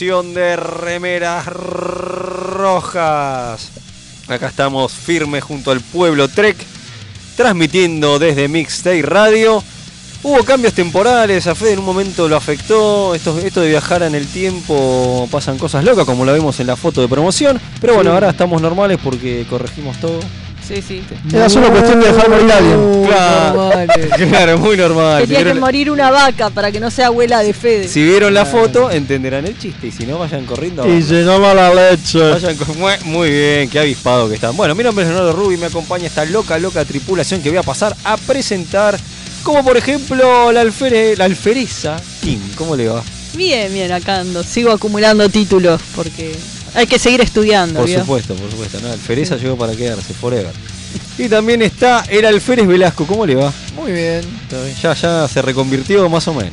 De Remeras Rojas. Acá estamos firmes junto al pueblo Trek, transmitiendo desde Mixtape Radio. Hubo cambios temporales, a Fede en un momento lo afectó. Esto, esto de viajar en el tiempo pasan cosas locas, como lo vimos en la foto de promoción. Pero bueno, ahora estamos normales porque corregimos todo. Sí, sí. Era solo cuestión de dejar morir a alguien. Claro, claro, muy normal. Si Tenía que vieron, morir una vaca para que no sea abuela de Fede. si vieron la foto, entenderán el chiste. Y si no, vayan corriendo. a Y verlo. se llama la leche. Vayan con- muy bien, qué avispado que están. Bueno, mi nombre es Leonardo Rubi, me acompaña esta loca, loca tripulación que voy a pasar a presentar. Como por ejemplo la, alfere, la alfereza Kim, ¿cómo le va? Bien, bien, acá ando. Sigo acumulando títulos porque hay que seguir estudiando. Por ¿vio? supuesto, por supuesto, ¿no? Alfereza llegó para quedarse, forever. Y también está el alférez Velasco, ¿cómo le va? Muy bien, Ya, ya se reconvirtió más o menos.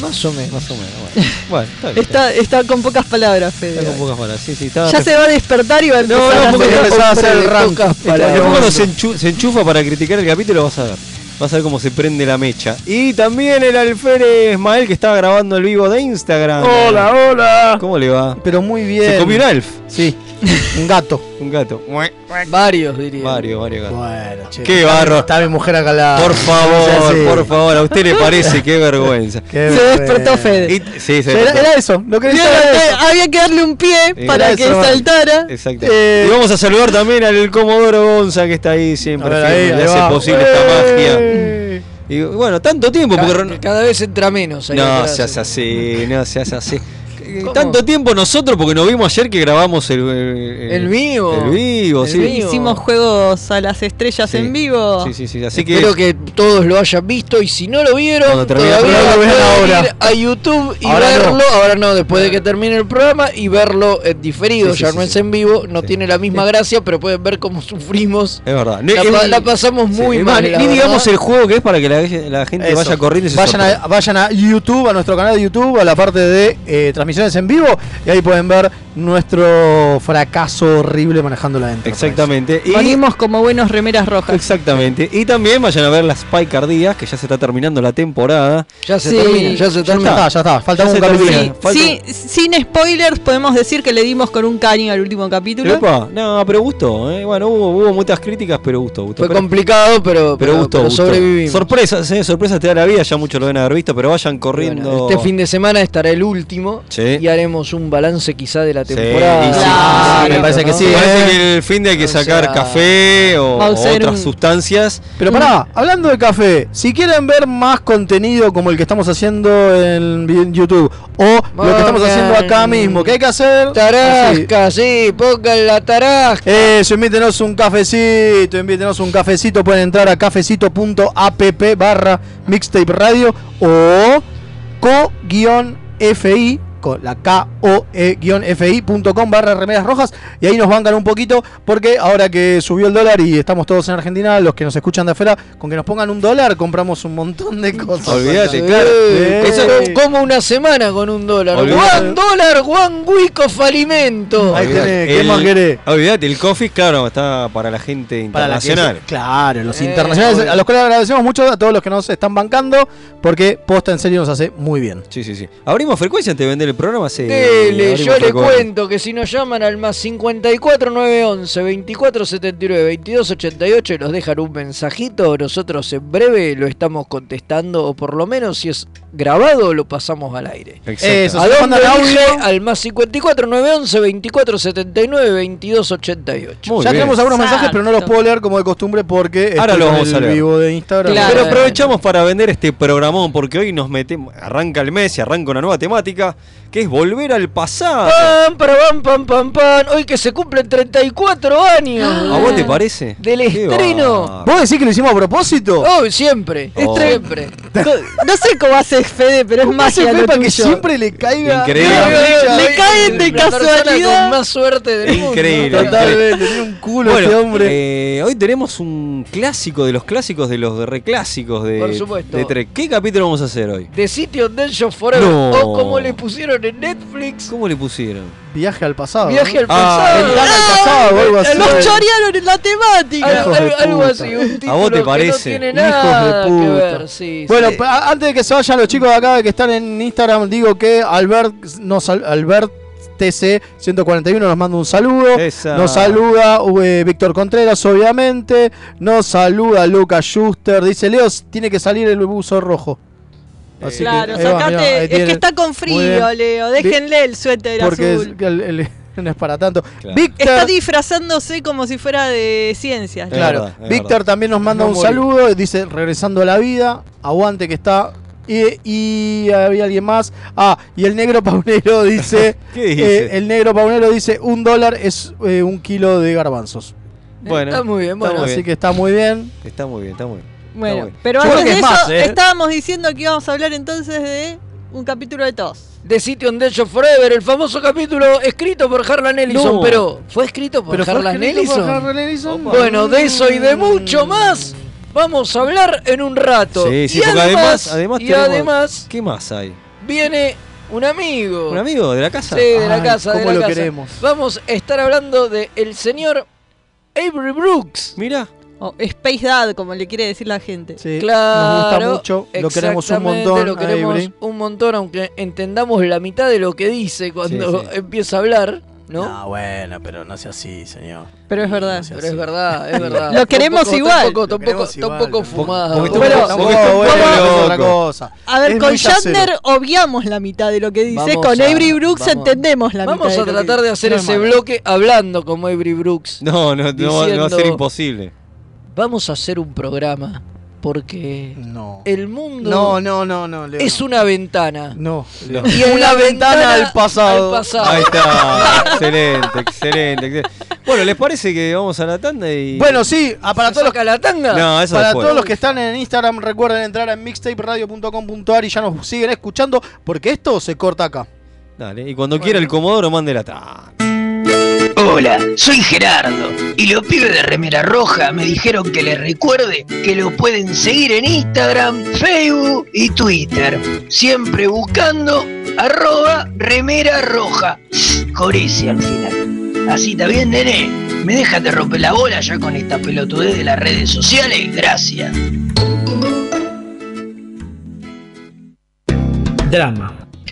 más o menos. Más o menos, bueno. Bueno, está bien. Está, está con pocas palabras, Fede. Está con pocas palabras, sí, sí, está. Ya se va a despertar y va a No, empezar no, a porque hacer- a hacer el rank. se enchufa para criticar el capítulo vas a ver. Vas a ver cómo se prende la mecha. Y también el alférez Ismael que estaba grabando el vivo de Instagram. Hola, hola. ¿Cómo le va? Pero muy bien. Se comió un alf. Sí, un gato. Un gato. Varios, diría. Mario, Mario gato. Bueno, che. Qué barro. Está mi mujer acá al lado. Por favor, Sí, sí. por favor, a usted le parece, qué vergüenza. Qué Se despertó. Fede. Y- sí, se Era, despertó. era eso, lo que era eh, eso. había que darle un pie para que eso. saltara. Exacto. Eh, y vamos a saludar también al Comodoro Gonza que está ahí siempre, ahí, le ahí hace va. posible esta magia. ¡Eh! Y bueno, tanto tiempo, porque cada vez entra menos. ahí No seas así, no seas así. ¿Cómo? Tanto tiempo nosotros porque nos vimos ayer que grabamos el, el, El vivo. El vivo, El sí. vivo. Hicimos juegos a las estrellas Sí. en vivo. Sí, sí, sí. Así que, Espero que todos lo hayan visto y si no lo vieron, todavía programa lo vean pueden ahora. ir a YouTube y Ahora no. verlo. Ahora no, después de que termine el programa y verlo en diferido. Sí, sí, ya sí, no sí. es en vivo, no Sí. tiene la misma gracia, pero pueden ver cómo sufrimos. es verdad. La, pa- pasamos muy mal. Ni digamos el juego que es para que la, la gente Eso. vaya corriendo y se vayan, a, vayan a YouTube, a nuestro canal de YouTube, a la parte de eh, en vivo y ahí pueden ver nuestro fracaso horrible manejando la Enterprise. Exactamente. Y, como buenos remeras rojas. exactamente. Y también vayan a ver las Picardías, que ya se está terminando la temporada. Ya se Sí. termina, ya se Ya termina. está, ya está. Falta Ya un capítulo. termina. Sí, Falta- sí, sin spoilers podemos decir que le dimos con un caño al último capítulo. Epa, no, pero gustó. ¿eh? Bueno, hubo, hubo muchas críticas, pero gustó. gustó. Fue Pero- complicado, pero, Pero gustó, sobrevivimos. Sorpresas, ¿eh? sorpresas te da la vida, ya muchos lo deben haber visto, pero vayan Bueno, corriendo. este fin de semana estará el último Sí. y haremos un balance quizá de la temporada. y sí. Claro, me parece que sí, Me parece ¿eh? que el fin de hay que O sacar sea, café o, otras un- sustancias. Pero pará, hablando de café, si quieren ver más contenido como el que estamos haciendo en YouTube o lo que estamos haciendo acá mismo, ¿qué hay que hacer? Así. Tarasca, sí, pongan la tarasca. Eso, invítenos un cafecito, invítenos un cafecito, pueden entrar a cafecito.app barra mixtape radio o co-fi con la K-O-E-FI.com barra remeras rojas y ahí nos bancan un poquito porque ahora que subió el dólar y estamos todos en Argentina, los que nos escuchan de afuera, con que nos pongan un dólar compramos un montón de cosas. Olvídate, claro. Eso como una semana con un dólar. One dólar, one week of alimento. Ahí Olvídate, tenés, ¿qué el- más querés? Olvídate, el coffee, claro, está para la gente Para la que internacional. claro, los Eh, internacionales, obvio. a los cuales agradecemos mucho a todos los que nos están bancando, porque posta en serio nos hace muy bien. Sí, sí, sí. ¿Abrimos frecuencia antes de vender el programa? Sí. Dele, yo le cuento que si nos llaman al más 54 911 24 79 22 88 y nos dejan un mensajito, nosotros en breve lo estamos contestando, o por lo menos si es grabado, lo pasamos al aire. Exacto. Eso. ¿A Se dónde audio. Al más 54 911 24 79 22 88. Muy ya bien. tenemos algunos mensajes, pero no los puedo leer como de costumbre porque Ahora con vamos a leer. vivo de Instagram. Claro. Pero aprovechamos para vender este programón porque hoy nos metemos, arranca el mes y arranca una nueva temática que es volver al pasado. Pam, para, pam, pam, pam, pam. Hoy que se cumplen 34 años. ¿A vos te parece? Del Qué estreno. ¿Vos decís que lo hicimos a propósito? Oh, siempre. Oh. Siempre. No sé cómo hace Fede, pero es ¿Cómo hace magia Fe lo para que siempre le caiga? Increíble. Le fecha? caen de casualidad. con más suerte del mundo. Increíble. Totalmente, tiene un culo Bueno, este hombre. eh, hoy tenemos un clásico de los clásicos de los reclásicos de, Por supuesto. de Trek. ¿Qué capítulo vamos a hacer hoy? The City of Danger Forever. No. O como le pusieron pusieron en Netflix. ¿Cómo le pusieron? Viaje al pasado. Viaje al. Ah, pasado. Ventana al pasado o algo así. Nos chorearon en la temática. Algo, puta. así, un ¿A vos te que no parece? tiene Hijos de nada que puta. ver, sí, Bueno, sí. antes de que se vayan los chicos de acá que están en Instagram, digo que Albert, nos, Albert TC 141 nos manda un saludo. Esa. Nos saluda eh, Víctor Contreras, obviamente. Nos saluda Lucas Schuster. Dice Leo, tiene que salir el buzo rojo. Así Claro, que, va, sacate. mirá, ahí es tiene- que está con frío. Leo. Déjenle el suéter Porque es, azul. que el- el- no es para tanto. Claro. Víctor, Está disfrazándose como si fuera de ciencias. Es claro, es Víctor también nos manda No un morir. saludo. Dice, regresando a la vida. Aguante que está. Y, y había alguien más. Ah, y el negro paunero dice. ¿Qué dice? eh, el negro paunero dice: un dólar es eh, un kilo de garbanzos. Bueno, está muy bien, está bueno. Así que está muy bien. Está muy bien, está muy bien. Bueno, pero antes de es eso, más, ¿eh? estábamos diciendo que íbamos a hablar entonces de un capítulo de tos. The City on Death of Forever, el famoso capítulo escrito por Harlan Ellison, No. pero ¿fue escrito por Pero Harlan escrito por Ellison? Harlan Ellison. Bueno, de eso y de mucho más vamos a hablar en un rato. Sí, sí, y porque además, además, y tenemos- además ¿Qué más hay? viene un amigo. ¿Un amigo de la casa? Sí, de la Ay, casa, de cómo la lo casa. queremos. Vamos a estar hablando de el señor Avery Brooks. Mira, O Space Dad, como le quiere decir la gente. Sí, Claro, nos gusta mucho. Lo queremos un montón. Lo a queremos un montón, aunque entendamos la mitad de lo que dice cuando Sí, sí. empieza a hablar, ¿no? No, bueno, pero no sea así, señor. Pero es verdad. Sí, Pero es verdad, es verdad. Lo queremos Tampoco- igual. Tampoco, tampoco, fumado. otra cosa. A ver, Es con. Shatner obviamos la mitad de lo que dice. Vamos con a- Avery Brooks vamos- entendemos la Vamos mitad. a lo que tratar de hacer No es ese bloque hablando como Avery Brooks. no, no, no, va- no va a ser Diciendo- imposible. Vamos a hacer un programa porque No. el mundo No, no, no, no. Leo. es una ventana. No. No. Y en la ventana al pasado. al pasado. Ahí está, excelente, excelente, excelente. Bueno, ¿les parece que vamos a la tanda y. Bueno, sí, ah, para ¿Se todos los saca la tanga? No, eso Para después. todos los que están en Instagram, recuerden entrar a mixtaperadio.com.ar y ya nos siguen escuchando, porque esto se corta acá. Dale, y cuando quiera el Comodoro, mande la tanda. Hola, soy Gerardo y los pibes de Remera Roja me dijeron que les recuerde que lo pueden seguir en Instagram, Facebook y Twitter, siempre buscando arroba Remera Roja, ese al final. Así está bien, nene. ¿Me dejas de romper la bola ya con esta pelotudez de las redes sociales? Gracias. Drama.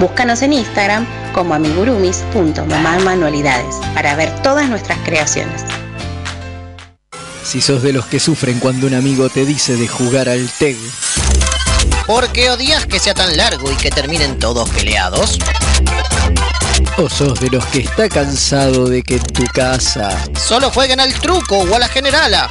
Búscanos en Instagram como amigurumis.mamamanualidades para ver todas nuestras creaciones. Si sos de los que sufren cuando un amigo te dice de jugar al TEG, ¿Por qué odias que sea tan largo y que terminen todos peleados? o sos de los que está cansado de que en tu casa Solo jueguen al truco o a la generala.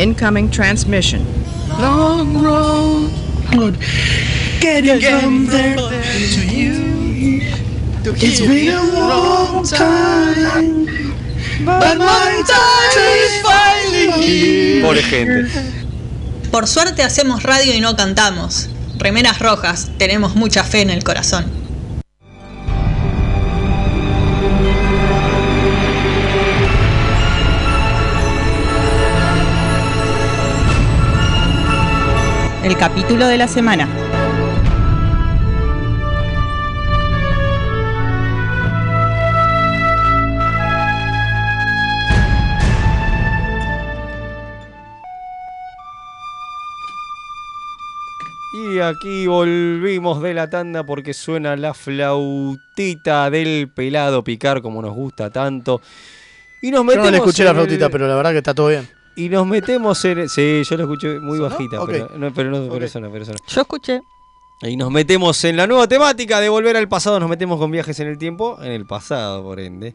Incoming transmission. Long road, getting from there to you. It's been a long time, but my time is finally here. Pobre gente. Por suerte hacemos radio y no cantamos. Remeras rojas, tenemos mucha fe en el corazón. El capítulo de la semana. Y aquí volvimos de la tanda porque suena la flautita del pelado picar como nos gusta tanto. Y nos Yo metemos no le escuché la flautita, pero la verdad que está todo bien. Y nos metemos en. Sí, yo lo escuché muy bajita, pero no, pero no, pero eso no, pero eso no. Yo escuché. Y nos metemos en la nueva temática de volver al pasado. Nos metemos con viajes en el tiempo, en el pasado, por ende.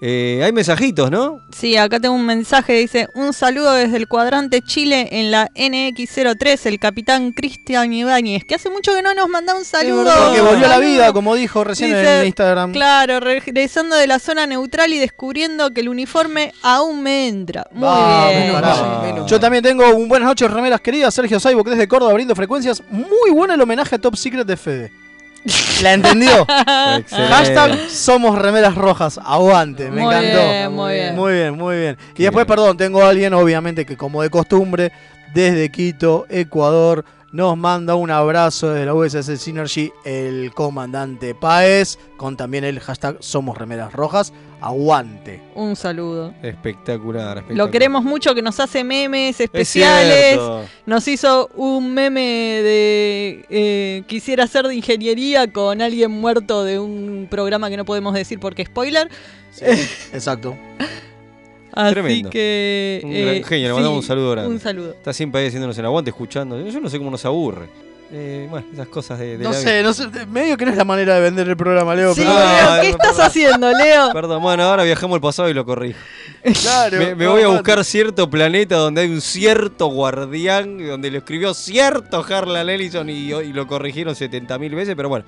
Eh, hay mensajitos, ¿no? Sí, acá tengo un mensaje, dice, un saludo desde el cuadrante Chile en la NX03, el capitán Cristian Ibáñez, que hace mucho que no nos manda un saludo. Porque volvió a la vida, como dijo recién Dice, en Instagram. Claro, regresando de la zona neutral y descubriendo que el uniforme aún me entra. Muy Ah, bien. Yo también tengo un buenas noches, remeras queridas. Sergio Saibok desde Córdoba abriendo frecuencias. Muy bueno el homenaje a Top Secret de Fede. ¿La entendió? Excelente. Hashtag somos remeras rojas. Aguante, me Muy encantó. bien, muy bien. Muy bien, muy bien. Y después, perdón, tengo a alguien, obviamente, que como de costumbre, desde Quito, Ecuador, nos manda un abrazo desde la USS Synergy, el comandante Paez, con también el hashtag somos remeras rojas. Aguante. Un saludo. Espectacular, espectacular. Lo queremos mucho, que nos hace memes especiales. Nos hizo un meme de eh, quisiera ser de ingeniería con alguien muerto de un programa que no podemos decir porque spoiler. Exacto. Así Tremendo. que Un eh, gran genio, le mandamos un sí, saludo grande. Un saludo. Está siempre ahí haciéndonos el aguante, escuchando. Yo no sé cómo nos aburre. Eh, bueno, esas cosas de, de No la sé, no sé, medio que no es la manera de vender el programa, Leo. Sí, pero- Leo, ¿qué estás haciendo, Leo? Perdón, bueno, ahora viajamos al pasado y lo corrijo. Claro. Me, me no, voy a no. buscar cierto planeta donde hay un cierto guardián, donde lo escribió cierto Harlan Ellison y, y lo corrigieron 70.000 veces, pero bueno.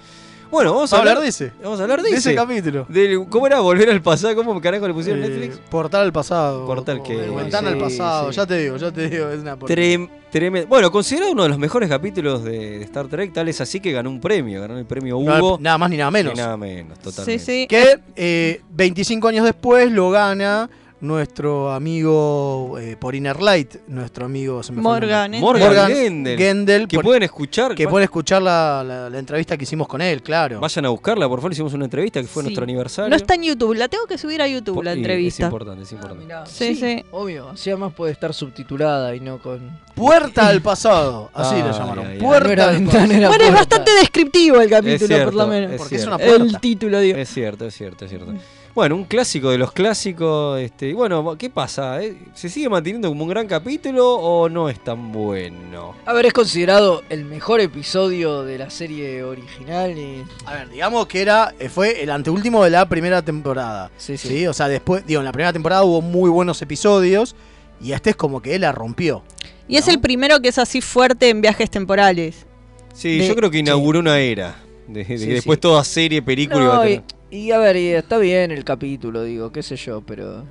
Bueno, vamos a ¿Va a hablar, hablar de ese? Vamos a hablar de, De ese capítulo. Del- ¿Cómo era volver al pasado? ¿Cómo carajo le pusieron Eh, Netflix? Portal al pasado. Portal que. Ventana al sí, pasado. sí. Ya te digo, ya te digo. Es una porquería. Trem- tremendo. Bueno, considerado uno de los mejores capítulos de, de Star Trek, tal es así que ganó un premio, ganó el premio No, Hugo. nada más ni nada menos. Ni nada menos, totalmente. Sí, sí. Que eh, 25 años después lo gana nuestro amigo eh, por Inner Light, nuestro amigo se me fue el Morgan, nombre. Morgan, Morgan Gendel, Gendel, que por- pueden escuchar. que pueden escuchar la, la- la entrevista que hicimos con él, claro. Vayan a buscarla, por favor. Hicimos una entrevista que fue Sí. nuestro aniversario. No está en YouTube, la tengo que subir a YouTube, la entrevista. Es importante, es importante. Sí, sí. Obvio, así además puede estar subtitulada y no con. Puerta al pasado, así Ay, le llamaron. Puerta No al pasado. Bueno, es bastante descriptivo el capítulo, cierto, por lo menos. es Porque es una El puerta. título, digo. Es cierto, es cierto, es cierto. Bueno, un clásico de los clásicos. Este, y bueno, ¿qué pasa? eh? ¿Se sigue manteniendo como un gran capítulo o no es tan bueno? A ver, es considerado el mejor episodio de la serie original y. A ver, digamos que era eh, fue el anteúltimo de la primera temporada. Sí, sí. O sea, después, digo, en la primera temporada hubo muy buenos episodios y este es como que él la rompió. Y es el primero que es así fuerte en viajes temporales. Sí, De- yo creo que inauguró una era. De, de Sí, que después sí. toda serie, película iba a No, tener. y, y a ver, y está bien el capítulo, digo, qué sé yo, pero.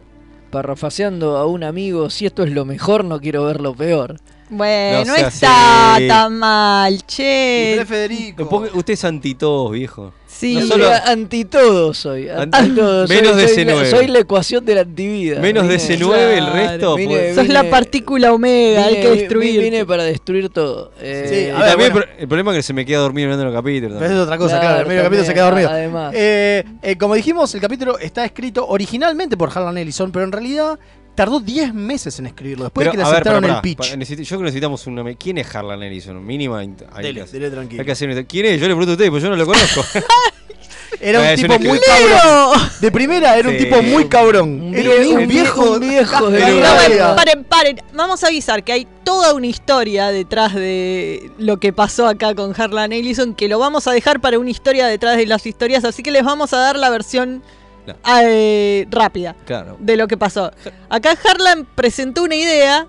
Parrafaseando a un amigo, si esto es lo mejor, no quiero ver lo peor. Bueno, No está así. tan mal, che. Federico. Ponga- Usted es anti todos, viejo. Sí. No Yo solo- soy anti todo soy. Anti Anti- todo. Menos soy, de soy la- C9. Soy la ecuación de la antivida. Menos de Vine- C9, el resto, vine- pues. Sos la partícula omega, hay que destruir. Vine para destruir todo. Eh, Sí, Y a ver, también bueno. el, problema es que se me queda dormido mirando los capítulos. Pero es otra cosa, Claro, claro. El medio capítulo se queda dormido. además. Eh, eh, como dijimos, el capítulo está escrito originalmente por Harlan Ellison, pero en realidad tardó 10 meses en escribirlo. Después Pero, de que le ver, aceptaron el pitch. necesito- yo creo que necesitamos un nombre. ¿Quién es Harlan Ellison? Mínima. hay Dele, que dele tranquilo. Hay que hacer ¿Quién es? Yo le pregunto a usted, pues yo no lo conozco. Era un Ah, tipo muy cabrón. De primera era un tipo muy cabrón. Era un un viejo, vie- un viejo paren, paren. Vamos a avisar que hay toda una historia detrás de lo que pasó acá con Harlan Ellison, que lo vamos a dejar para una historia detrás de las historias, así que les vamos a dar la versión Claro. eh, rápida claro. de lo que pasó. Acá Harlan presentó una idea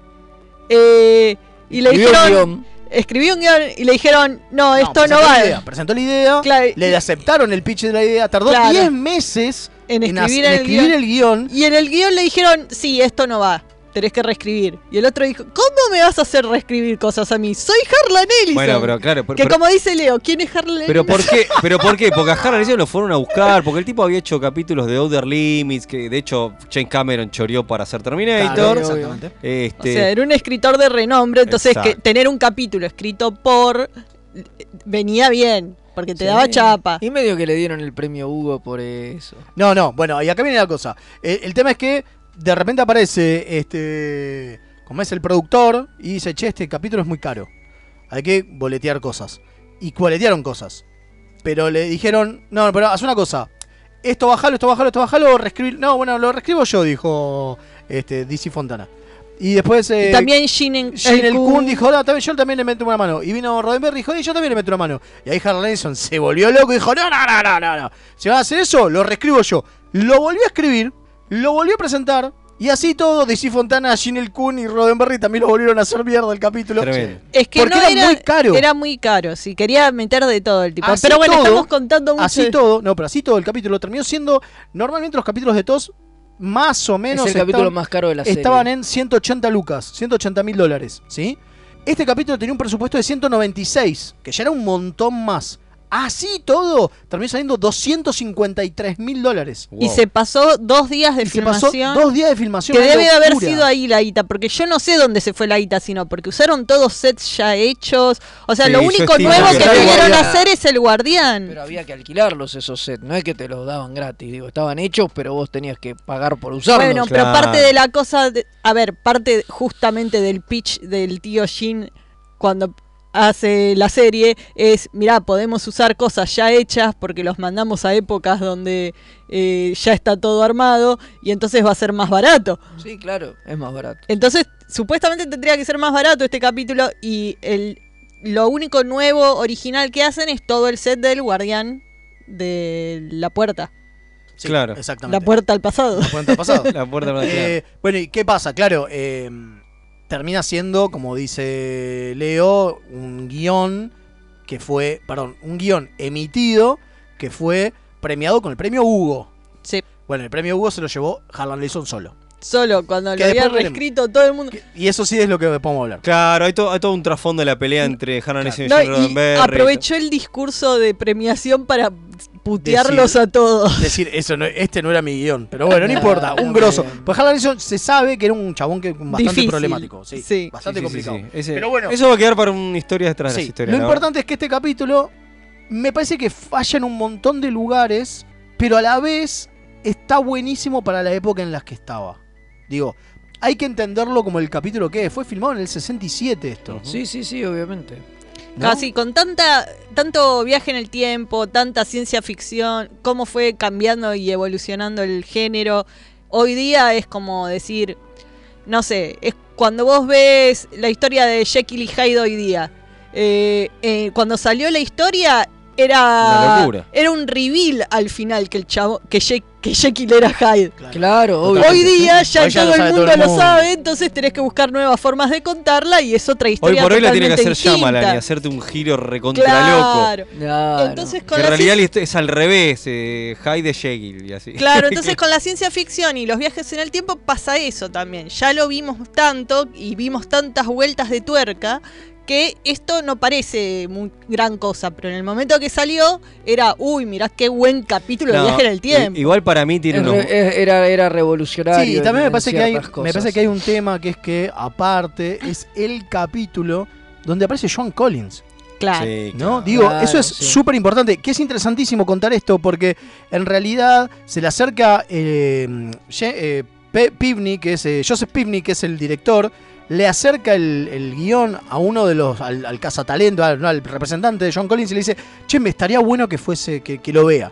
eh, y le Escribió dijeron... guion. Escribió un guion y le dijeron, no, esto no va. presentó la idea, Claro, le aceptaron el pitch de la idea, tardó Claro. 10 meses en escribir, hac- en el, escribir guion. el guion. Y en el guion le dijeron, sí, esto no va, tenés que reescribir. Y el otro dijo, ¿cómo me vas a hacer reescribir cosas a mí? Soy Harlan Ellison. Bueno, pero claro. por- que pero- como dice Leo, ¿quién es Harlan Pero Ellison? ¿por qué? ¿Pero por qué? Porque a Harlan Ellison lo fueron a buscar, porque el tipo había hecho capítulos de Outer Limits, que de hecho James Cameron choreó para hacer Terminator. Claro, exactamente. Este, O sea, era un escritor de renombre, entonces que tener un capítulo escrito por venía bien, porque te Sí. daba chapa. Y medio que le dieron el premio Hugo por eso. No, no, bueno, y acá viene la cosa. El, el tema es que de repente aparece este. Como es el productor y dice, che, este capítulo es muy caro. Hay que boletear cosas. Y boletearon cosas. Pero le dijeron, no, pero haz una cosa. Esto bajalo, esto bajalo, esto bajalo, reescribir. No, bueno, lo reescribo yo, dijo este, DC Fontana. Y después. eh, y también Shin Shin el Kun dijo, no, también, yo también le meto una mano. Y vino Roddenberry y dijo, y yo también le meto una mano. Y ahí Harlan se volvió loco y dijo, no, no, no, no, no, no. Si van a hacer eso, lo reescribo yo. Lo volvió a escribir, lo volvió a presentar. Y así todo, DC Fontana, Shin el Kun y Roddenberry también lo volvieron a hacer mierda el capítulo. Tremendo. Es que Porque no era muy caro. Era muy caro, sí, quería meter de todo el tipo. Así Pero bueno, todo, estamos contando mucho. Así todo, no, pero así todo el capítulo terminó siendo. Normalmente los capítulos de TOS, más o menos. es el capítulo más caro de la serie. Estaban en 180 lucas, 180 mil dólares, ¿sí? Este capítulo tenía un presupuesto de 196, que ya era un montón más. Así todo, terminó saliendo 253 mil dólares. Y se pasó dos días de Y se pasó filmación. dos días de filmación. Que debe de haber sido ahí la ITA, porque yo no sé dónde se fue la ITA, sino porque usaron todos sets ya hechos. O sea, Sí, lo único nuevo que pudieron Guardián. hacer es el guardián. Pero había que alquilarlos esos sets, no es que te los daban gratis, digo, estaban hechos, pero vos tenías que pagar por usarlos. Bueno, pero parte de la cosa, de- a ver, parte justamente del pitch del tío Shin cuando hace la serie es, mirá, podemos usar cosas ya hechas porque los mandamos a épocas donde eh, ya está todo armado y entonces va a ser más barato. Sí, claro, es más barato. Entonces, supuestamente tendría que ser más barato este capítulo y el, lo único nuevo, original que hacen es todo el set del guardián de la puerta. Sí, Claro. Exactamente. La puerta al pasado. La puerta al pasado. La puerta al pasado, Eh, Bueno, ¿y qué pasa? Claro, eh, termina siendo, como dice Leo, un guion que fue, perdón, un guion emitido que fue premiado con el premio Hugo. Sí. Bueno, el premio Hugo se lo llevó Harlan Ellison solo. Solo cuando Que lo había veremos. reescrito todo el mundo. Y eso sí es lo que podemos hablar. Claro, hay, to- hay todo un trasfondo de la pelea entre Harlan Ellison y John Roddenberry. aprovechó el discurso de premiación para putearlos Decir- a todos. Es decir, eso no, este no era mi guion. Pero bueno, no importa, un grosso. Pues Harlan Ellison se sabe que era un chabón que bastante Difícil. problemático. Sí, Sí. bastante Sí, sí, sí, complicado. sí. Ese- Pero bueno. Eso va a quedar para una historia detrás de Sí, las historias. Lo la importante es que este capítulo me parece que falla en un montón de lugares, pero a la vez está buenísimo para la época en la que estaba. Digo, hay que entenderlo como el capítulo que es. Fue filmado en el 67 esto. Sí, sí, sí, obviamente. ¿No? Casi con tanta tanto viaje en el tiempo, tanta ciencia ficción, cómo fue cambiando y evolucionando el género. Hoy día es como decir, no sé, es cuando vos ves la historia de Jekyll y Hyde hoy día. eh, eh, cuando salió la historia era era un reveal al final que el chavo que, que Jekyll era Hyde. Claro, Hoy obvio. día ya Hoy ya todo el mundo todo el lo sabe, entonces tenés que buscar nuevas formas de contarla y es otra Hoy historia por hoy la tiene que hacer Shyamalan y hacerte un giro recontra Claro. loco. Claro. Entonces Que con en la realidad es al revés, eh, Hyde de Jekyll y así. Claro, entonces con la ciencia ficción y los viajes en el tiempo pasa eso también. Ya lo vimos tanto y vimos tantas vueltas de tuerca que esto no parece muy gran cosa, pero en el momento que salió era, uy, mirá qué buen capítulo de No, viaje en el tiempo. Igual para mí tiene es- era, era revolucionario. Sí, y también en- me parece, que hay, ciertas me cosas. parece que hay un tema que es que, aparte, es el capítulo donde aparece John Collins. Claro. Sí, ¿No? Digo, Claro, eso es sí. súper importante. Que es interesantísimo contar esto porque en realidad se le acerca eh, eh, Pivney, que es eh, Joseph Pivney, que es el director, le acerca el, el guion a uno de los, al, al cazatalento, al, no, al representante de John Collins y le dice, che, me estaría bueno que fuese, que, que lo vea.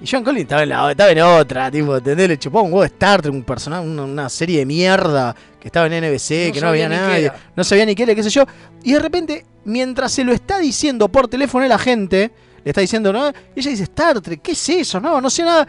Y John Collins estaba en, la- estaba en otra, tipo, ¿entendés? Le chupó un huevo de Star Trek, un personaje, una, una serie de mierda que estaba en NBC, No que no había nadie, no sabía ni qué era, qué sé yo. Y de repente, mientras se lo está diciendo por teléfono a la gente, le está diciendo, ¿no? Y ella dice, Star Trek, ¿qué es eso? No, no sé nada.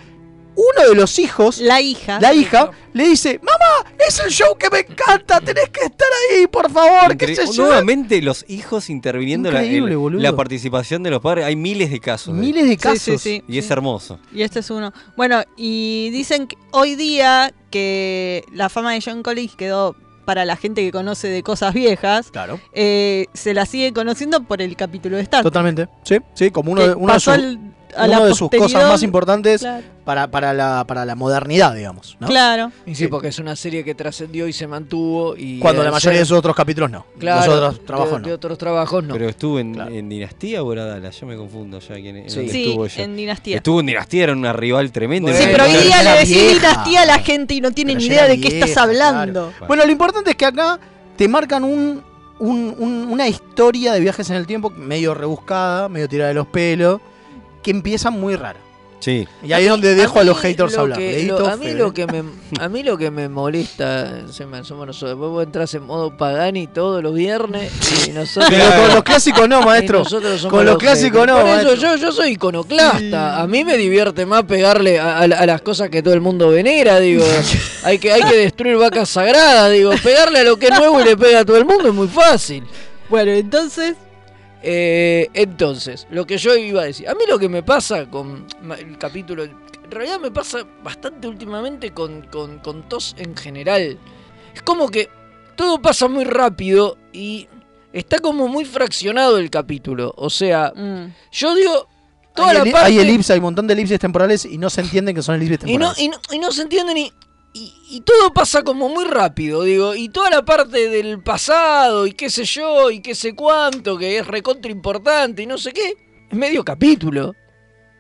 Uno de los hijos, La hija. la hija, le dice, mamá, es el show que me encanta, tenés que estar ahí, por favor, sé yo. nuevamente los hijos interviniendo la, Increíble, el- boludo. la participación de los padres. Hay miles de casos. de- Miles de casos. sí, sí. Y es hermoso. Y este es uno. Bueno, y dicen que hoy día que la fama de John Collins quedó para la gente que conoce de cosas viejas, Claro. eh, se la sigue conociendo por el capítulo de Star. Totalmente. Sí, sí, como uno, Que de, uno de pasó sus, al- a uno la de sus cosas más importantes Claro. para, para, la, para la modernidad, digamos. ¿no? Claro. Y sí, porque es una serie que trascendió y se mantuvo. Y Cuando la mayoría de sus otros capítulos no. Claro, Los otros de- trabajos de, no. otros trabajos no. Pero estuvo en, en Dinastía o era Dallas. Yo me confundo ya. ¿quién, en Sí. Sí, estuvo en Dinastía. Estuvo en Dinastía, era una rival tremenda. Sí, Era pero hoy día le decís dinastía a la gente y no tienen ni idea de qué estás hablando. Bueno, lo importante es que acá te marcan un, un- un- una historia de viajes en el tiempo medio rebuscada, medio tirada de los pelos, que empieza muy rara. Sí. Y ahí es donde dejo a, los haters lo hablar. que- Leito, lo- a, mí Fede. lo que me, a mí lo que me molesta, se me asoma nosotros, vos entras en modo Pagani todos los viernes y nosotros... Pero con los clásicos no, maestro. y nosotros somos Con los clásicos no, Por eso yo, yo soy iconoclasta. A mí me divierte más pegarle a, a- a las cosas que todo el mundo venera, digo. hay, que, hay que destruir vacas sagradas, digo. Pegarle a lo que es nuevo y le pega a todo el mundo es muy fácil. Bueno, entonces, Eh, entonces, lo que yo iba a decir. A mí lo que me pasa con el capítulo. En realidad me pasa bastante últimamente con, con, con TOS en general. Es como que todo pasa muy rápido y está como muy fraccionado el capítulo. O sea, mm, yo digo. Toda hay, la parte. hay elipses, hay un montón de elipses temporales y no se entienden que son elipses y no, temporales. y, no, y no se entiende ni. Y, y todo pasa como muy rápido, digo. Y toda la parte del pasado y qué sé yo y qué sé cuánto, que es recontra importante y no sé qué, es medio capítulo.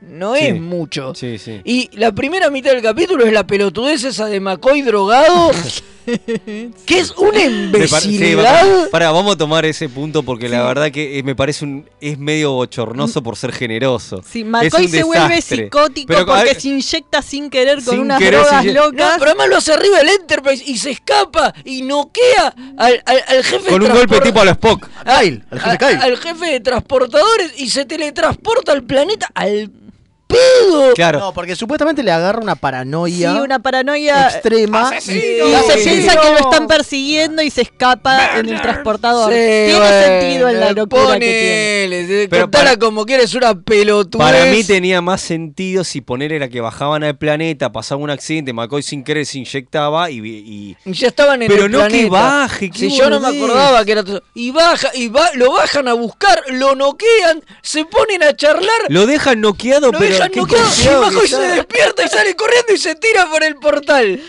No Sí. es mucho. Sí, sí. Y la primera mitad del capítulo es la pelotudez esa de McCoy drogado. que es una sí, imbecilidad. va- pará, vamos a tomar ese punto porque la verdad que eh, me parece un es medio bochornoso por ser generoso. si Es McCoy se vuelve psicótico Pero, porque se inyecta sin querer con Sin unas querer drogas No, locas. pero además lo hace arriba del Enterprise y se escapa y noquea al, al, al jefe con un golpe tipo a los Spock. Kyle, el jefe Kyle. al jefe de transportadores y se teletransporta al planeta al pedo. Claro. No, porque supuestamente le agarra una Sí, paranoia una paranoia extrema. y Sí, se sí. piensa que lo están persiguiendo y se escapa en el transportador. Sí, Tiene bueno, sentido en la locura que tiene. ponele, Pero para- como quieres una pelotudez. Para mí tenía más sentido si poner era que bajaban al planeta, pasaba un accidente, McCoy sin querer se inyectaba y, y- Y ya estaban en Pero el no que planeta. baje, qué Si yo no me acordaba que era todo- Y baja, y va, lo bajan a buscar, lo noquean, se ponen a charlar, lo dejan noqueado, lo pero dejan qué noqueado, y confiado que Macoy se despierta y sale corriendo y se tira por el portal.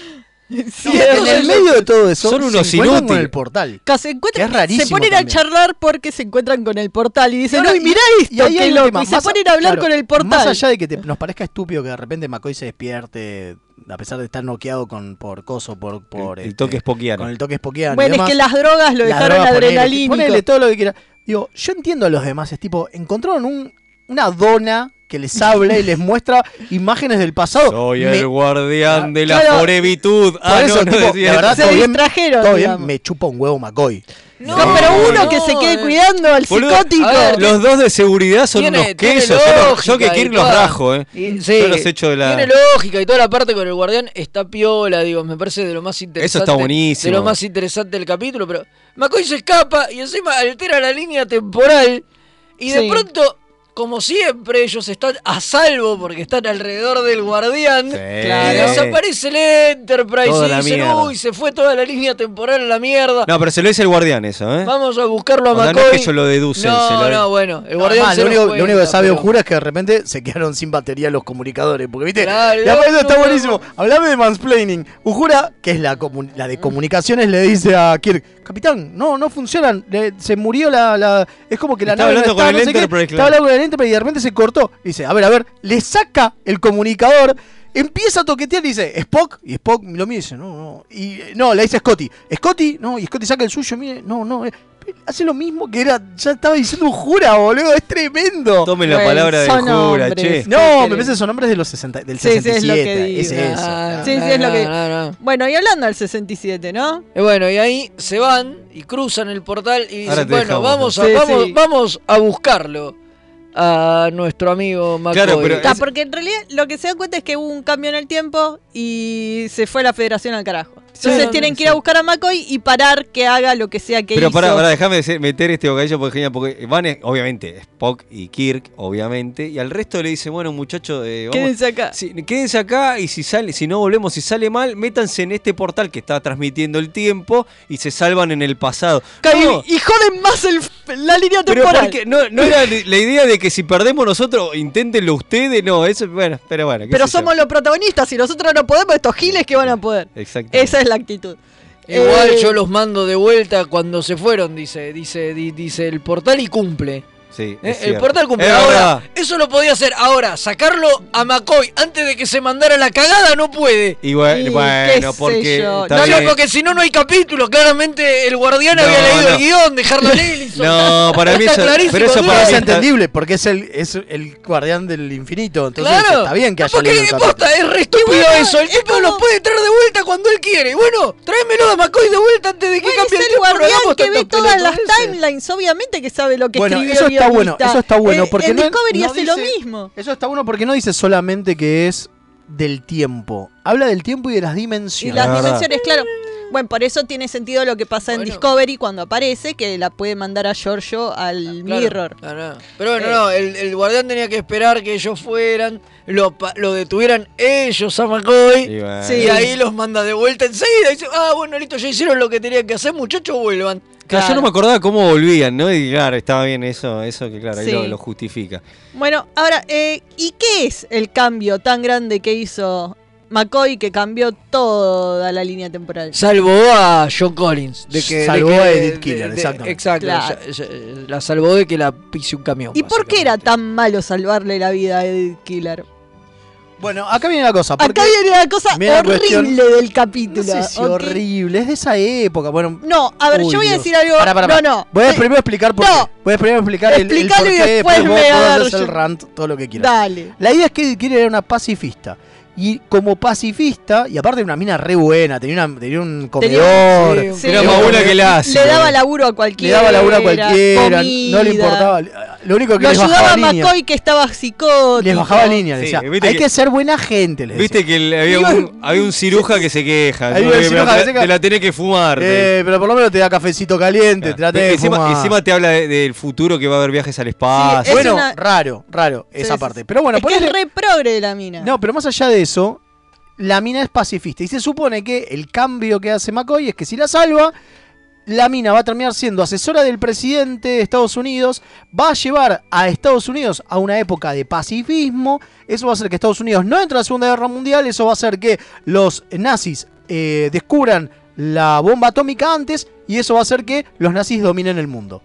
Y en el medio de todo eso, Son unos con inútiles. el portal. Se, encuentran- Que es rarísimo se ponen también. a charlar porque se encuentran con el portal y dicen, No, no, uy, mirá esto, y ahí loco. tema, Y se a- ponen a hablar claro, con el portal. Más allá de que te- nos parezca estúpido que de repente McCoy se despierte, a pesar de estar noqueado con, por coso, por, por El, el este, toque spoquiano. con el toque spoquiano. y bueno, es que las drogas lo dejaron adrenalínico. ponele todo lo que quiera. Digo, yo entiendo a los demás, es tipo, encontraron un, una dona que les habla y les muestra imágenes del pasado. Soy Me- el guardián de la Claro. forevitud. Por Ah, eso, no, no tipo, decía la verdad, Se todo bien, todo me chupa un huevo McCoy. No, pero uno que se quede cuidando al Boludo, psicótico. ver, los dos de seguridad son Tiene- unos quesos. Yo, no- lógica yo que Kirk los toda- rajo, eh. y- sí, Yo los echo de la. Tiene lógica y toda la parte con el guardián está piola, digo, me parece de lo más interesante. está buenísimo. De lo más interesante del capítulo, pero McCoy se escapa y encima altera la línea temporal y de pronto, como siempre, ellos están a salvo porque están alrededor del guardián Claro. y desaparece el Enterprise Toda y dicen, uy, se fue toda la línea temporal a la mierda. No, pero se lo dice el guardián eso, ¿eh? Vamos a buscarlo a O sea, no es que lo deduce, No, se lo- no, bueno, el No, guardián además, se lo, único, cuenta, lo único que sabe pero- es que de repente se quedaron sin batería los comunicadores. Porque, viste, Claro, y aparte no, está no, buenísimo. Hablame de mansplaining. Ujura, que es la de comunicaciones, le dice a Kirk: Capitán, no, no funcionan. le- se murió la, la- Es como que la Está nave hablando con el sé qué. Enterprise, Estaba hablando con el Enterprise y de repente se cortó. Dice: A ver, a ver, le saca el comunicador. Empieza a toquetear y dice, Spock, y Spock lo mira y dice, no, no, y eh, no, le dice Scotty, Scotty, no, y Scotty saca el suyo, mire, no, no, eh, hace lo mismo que era, ya estaba diciendo jura, boludo, es tremendo. Tomen la palabra de jura, che. No, me parece que son nombres de los 60, del Sí, sí, 67, es lo que digo. es eso. Ah, Sí, sí, no, es lo no, que. no, no. Bueno, y hablando del 67, ¿no? Y bueno, y ahí se van y cruzan el portal y Ahora dicen, bueno, dejamos, vamos a, Sí, vamos, sí. vamos a buscarlo a nuestro amigo McCoy. Claro, pero Ah, porque en realidad lo que se dan cuenta es que hubo un cambio en el tiempo y se fue la federación al carajo. Entonces tienen que ir a buscar a McCoy y parar que haga lo que sea que Pero hizo. pará, pará, déjame meter este bocadillo porque genial, porque van, obviamente, Spock y Kirk, obviamente, y al resto le dice, bueno, muchachos, eh, Quédense acá. Quédense acá y si sale, si no volvemos, si sale mal, métanse en este portal que está transmitiendo el tiempo y se salvan en el pasado. No, Y, joden más el- la línea pero temporal. porque no, no era la idea de que si perdemos nosotros, inténtenlo ustedes, no, eso, bueno, pero bueno. Pero somos los protagonistas y nosotros no podemos, estos giles que van a poder. Exacto. Esa es la actitud. Igual Eh, yo los mando de vuelta cuando se fueron, dice, dice, di- dice el portal y cumple. Sí, Eh, es el portal cumple. Ahora, verdad. eso lo podía hacer. Ahora, sacarlo a McCoy antes de que se mandara la cagada no puede. Y bueno, Y bueno, porque. No, no, porque si no, no hay capítulo. Claramente el guardián No, había leído no. el guion de Harlan Ellison. No, para mí eso- pero eso para es entendible, porque es el, es el guardián del infinito. Entonces Claro. está bien que haya porque leído el posta, es re estúpido eso. El tipo lo puede traer de vuelta cuando él quiere. Bueno, tráemelo a McCoy de vuelta antes de que Bueno, cambie el el guardián que ve todas las timelines, obviamente que sabe lo que Bueno, escribió está bueno, eso está bueno, Eh, porque en no- Discovery no hace lo dice- mismo. Eso está bueno porque no dice solamente que es del tiempo. Habla del tiempo y de las Y dimensiones. las La verdad. dimensiones, claro. Bueno, por eso tiene sentido lo que pasa en Bueno. Discovery cuando aparece, que la puede mandar a Giorgio al Claro, Mirror. Pero bueno, Eh. no, el, el guardián tenía que esperar que ellos fueran, lo, detuvieran ellos a McCoy. Y bueno. Sí. Y ahí los manda de vuelta enseguida. Y dice, ah, bueno, listo, ya hicieron lo que tenían que hacer, muchachos, vuelvan. Claro, Yo no me acordaba cómo volvían, ¿no? Y claro, estaba bien eso, eso que claro, ahí Sí. lo, lo justifica. Bueno, ahora, eh, ¿y qué es el cambio tan grande que hizo McCoy que cambió toda la línea temporal? Salvó a John Collins. De que, de Salvó que- a Edith Killer. Exacto. Claro. ya- ya- la salvó de que la pise un camión. ¿Y por qué era tan malo salvarle la vida a Edith Killer? Bueno, acá viene la cosa. Acá viene la cosa horrible cuestión- del No capítulo. sé si ¿ok? horrible, es de esa época. Bueno, No, a ver, Uy, yo voy a decir algo. Pará. No, no. Voy a Eh, primero explicar por no. qué. Voy a primero explicar el, el por Explícalo y qué. después vos me podés agarro hacer yo. el rant, todo lo que quieras. Dale. La idea es que Edith Killer era una pacifista. Y como pacifista, y aparte de una mina re buena, tenía, una, tenía un comedor. sí, Sí. Era más buena que la hace. Le daba laburo a cualquiera. Le daba laburo a cualquiera, comida. no le importaba. Lo único que Lo les ayudaba bajaba a línea. McCoy que estaba psicótico. Les bajaba línea, Sí, decía. Hay que- que, ser buena gente, decía. Viste que el- había, un, había un ciruja que se queja. Un Que ciruja te, que se queja. te la tenés que fumar. Eh, pero por lo menos te da cafecito caliente, trate de encima, fumar. encima te habla de- del futuro que va a haber viajes al espacio. es bueno, una- raro, raro esa sí, parte. Pero bueno, es que es re progre la mina. No, pero más allá de eso, la mina es pacifista. Y se supone que el cambio que hace McCoy es que si la salva, la mina va a terminar siendo asesora del presidente de Estados Unidos, va a llevar a Estados Unidos a una época de pacifismo, eso va a hacer que Estados Unidos no entre a la Segunda Guerra Mundial, eso va a hacer que los nazis eh, descubran la bomba atómica antes y eso va a hacer que los nazis dominen el mundo.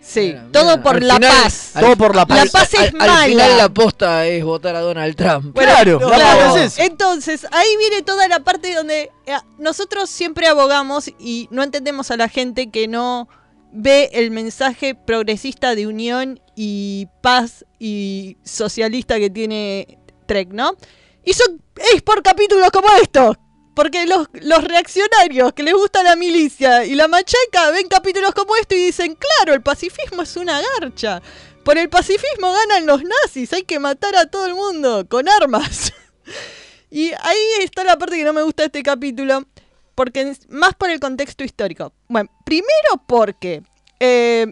Sí, Mira, todo mira, por al la final- paz. Todo por la paz. La paz es al, al mala. final la posta es votar a Donald Trump. Bueno, Claro, es. Entonces, ahí viene toda la parte donde eh, nosotros siempre abogamos y no entendemos a la gente que no ve el mensaje progresista de unión y paz y socialista que tiene Trek, ¿no? Y son, es por capítulos como estos Porque los, reaccionarios que les gusta la milicia y la machaca ven capítulos como esto y dicen, claro, el pacifismo es una garcha. Por el pacifismo ganan los nazis, hay que matar a todo el mundo con armas. y ahí está la parte que no me gusta de este capítulo, porque más por el contexto histórico. Bueno, primero porque eh,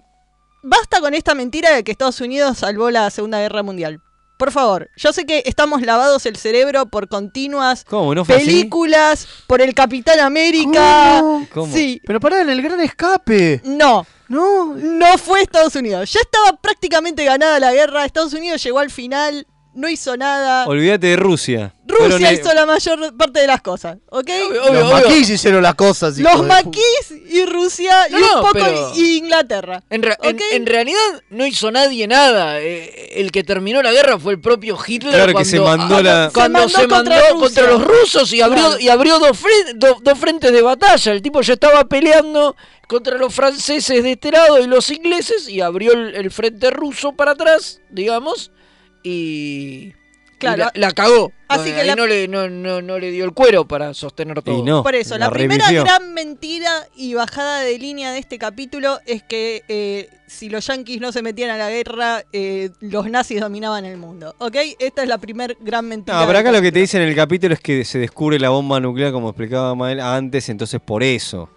basta con esta mentira de que Estados Unidos salvó la Segunda Guerra Mundial. Por favor, yo sé que estamos lavados el cerebro por continuas ¿Cómo? ¿No fue así? películas, por el Capitán América. ¿Cómo? Sí. Pero pará, en el gran escape. No. No. No fue Estados Unidos. Ya estaba prácticamente ganada la guerra. Estados Unidos llegó al final. No hizo nada. Olvídate de Rusia. Rusia hizo la mayor parte de las cosas. ¿Ok? los maquis hicieron las cosas. hijo Los de maquis y Rusia y No, no, un poco pero- y Inglaterra. En, en- en realidad no hizo nadie nada. Eh, el que terminó la guerra fue el propio Hitler. Claro que cuando, se mandó la- cuando Se se mandó mandó, contra contra, Rusia. los rusos y abrió, Claro. y abrió dos, fren- do- dos frentes de batalla. El tipo ya estaba peleando contra los franceses de este lado y los ingleses y abrió el, el frente ruso para atrás, digamos, y... Claro. y la, la cagó. Así No, que ahí la- no, le, no, no, no le dio el cuero para sostener todo. Y no. Por eso, la, la primera gran mentira y bajada de línea de este capítulo es que eh, si los yanquis no se metían a la guerra, eh, los nazis dominaban el mundo. ¿Ok? Esta es la primera gran mentira. No, pero acá del lo que te dicen en el capítulo es que se descubre la bomba nuclear, como explicaba Mael antes, entonces por eso.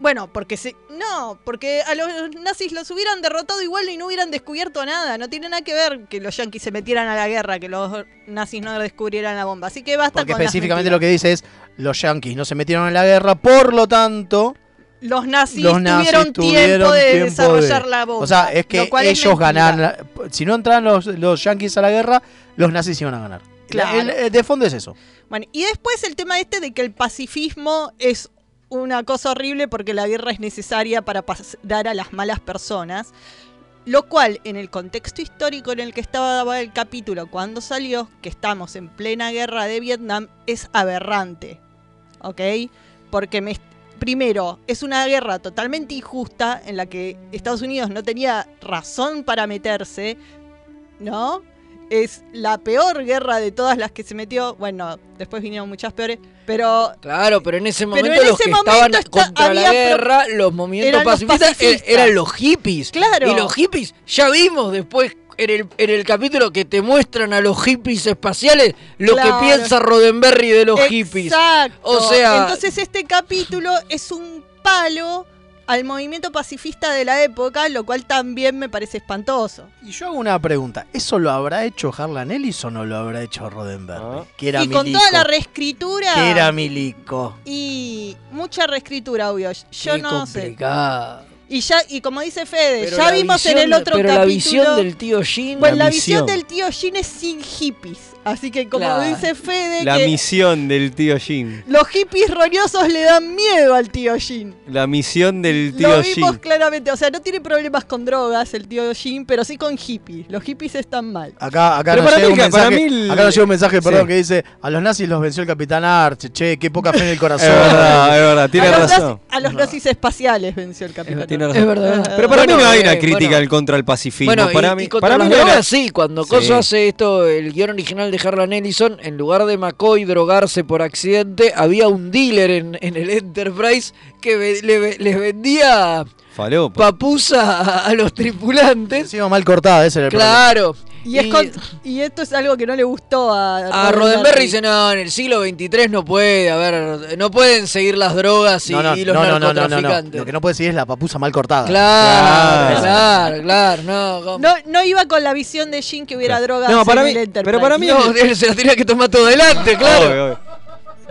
Bueno, porque se... No, porque a los nazis los hubieran derrotado igual y no hubieran descubierto nada. No tiene nada que ver que los yanquis se metieran a la guerra, que los nazis no descubrieran la bomba. Así que basta Porque con específicamente lo que dice es, los yanquis no se metieron en la guerra, por lo tanto, Los nazis, los nazis tuvieron, tiempo de tiempo desarrollar de- la bomba. O sea, es que ellos la- Si no entraban los, los yanquis a la guerra, los nazis iban a ganar. Claro. El- el- de fondo es eso. Bueno, y después el tema este de que el pacifismo es una cosa horrible porque la guerra es necesaria para pasar a las malas personas. Lo cual, en el contexto histórico en el que estaba el capítulo cuando salió, que estamos en plena guerra de Vietnam, es aberrante. ¿Ok? Porque me, primero, es una guerra totalmente injusta en la que Estados Unidos no tenía razón para meterse, ¿no? Es la peor guerra de todas las que se metió. Bueno, después vinieron muchas peores, pero Claro, pero en ese momento en los ese que momento estaban está- contra la guerra, los movimientos eran los pacifistas, e- pacifistas. eran los hippies. Claro. Y los hippies, ya vimos después en el, en el capítulo que te muestran a los hippies espaciales lo Claro. que piensa Roddenberry de los hippies. Exacto. O sea, entonces este capítulo es un palo al movimiento pacifista de la época, lo cual también me parece espantoso. Y yo hago una pregunta. ¿Eso lo habrá hecho Harlan Ellis o no lo habrá hecho Roddenberry? Que era y con toda la reescritura Que era milico. y mucha reescritura, obvio. Yo Qué no sé. complicado. Y ya y como dice Fede, Pero ya vimos visión- en el otro pero capítulo. la visión del tío Jin. Bueno, la, La visión misión. del tío Jin es sin hippies. Así que como Claro. dice Fede, La que misión del tío Jin. los hippies roñosos le dan miedo al tío Jin. La misión del tío Lo vimos Jin. claramente, o sea, no tiene problemas con drogas el tío Jin, pero sí con hippies. Los hippies están mal. Acá, acá Pero nos para llega mí un mensaje, mí el- acá nos llega un mensaje, perdón, Sí. que dice, a los nazis los venció el Capitán Arch, che, qué poca fe en el corazón. Es verdad, es verdad, tiene a los razón. nazis- a los nazis espaciales venció el capitán. Tiene razón. Es verdad. Pero para Bueno, mí no hay eh, una crítica bueno. en contra del pacifismo. Bueno, para y, mí, y contra para mí las no era- drogas, sí, cuando Sí. Coso hace esto, el guion original de Harlan Ellison, en lugar de McCoy drogarse por accidente, había un dealer en, en el Enterprise que ve- le ve- les vendía Falopa. papusa a, a los tripulantes. Encima mal cortada, ese era el problema. Claro. Y, es con- y esto es algo que no le gustó a, A Roddenberry dice, no, en el siglo XXIII no puede haber, no pueden seguir las drogas y, No, no, y los no, no, no, no, no, no. narcotraficantes. Lo que no puede decir es la papusa mal cortada. Claro, claro, claro, no, ¿cómo? No, no iba con la visión de Jin que hubiera drogas No, para en mí- el Enterprise. pero para mí No, él se la tenía que tomar todo adelante, claro. Obvio, obvio.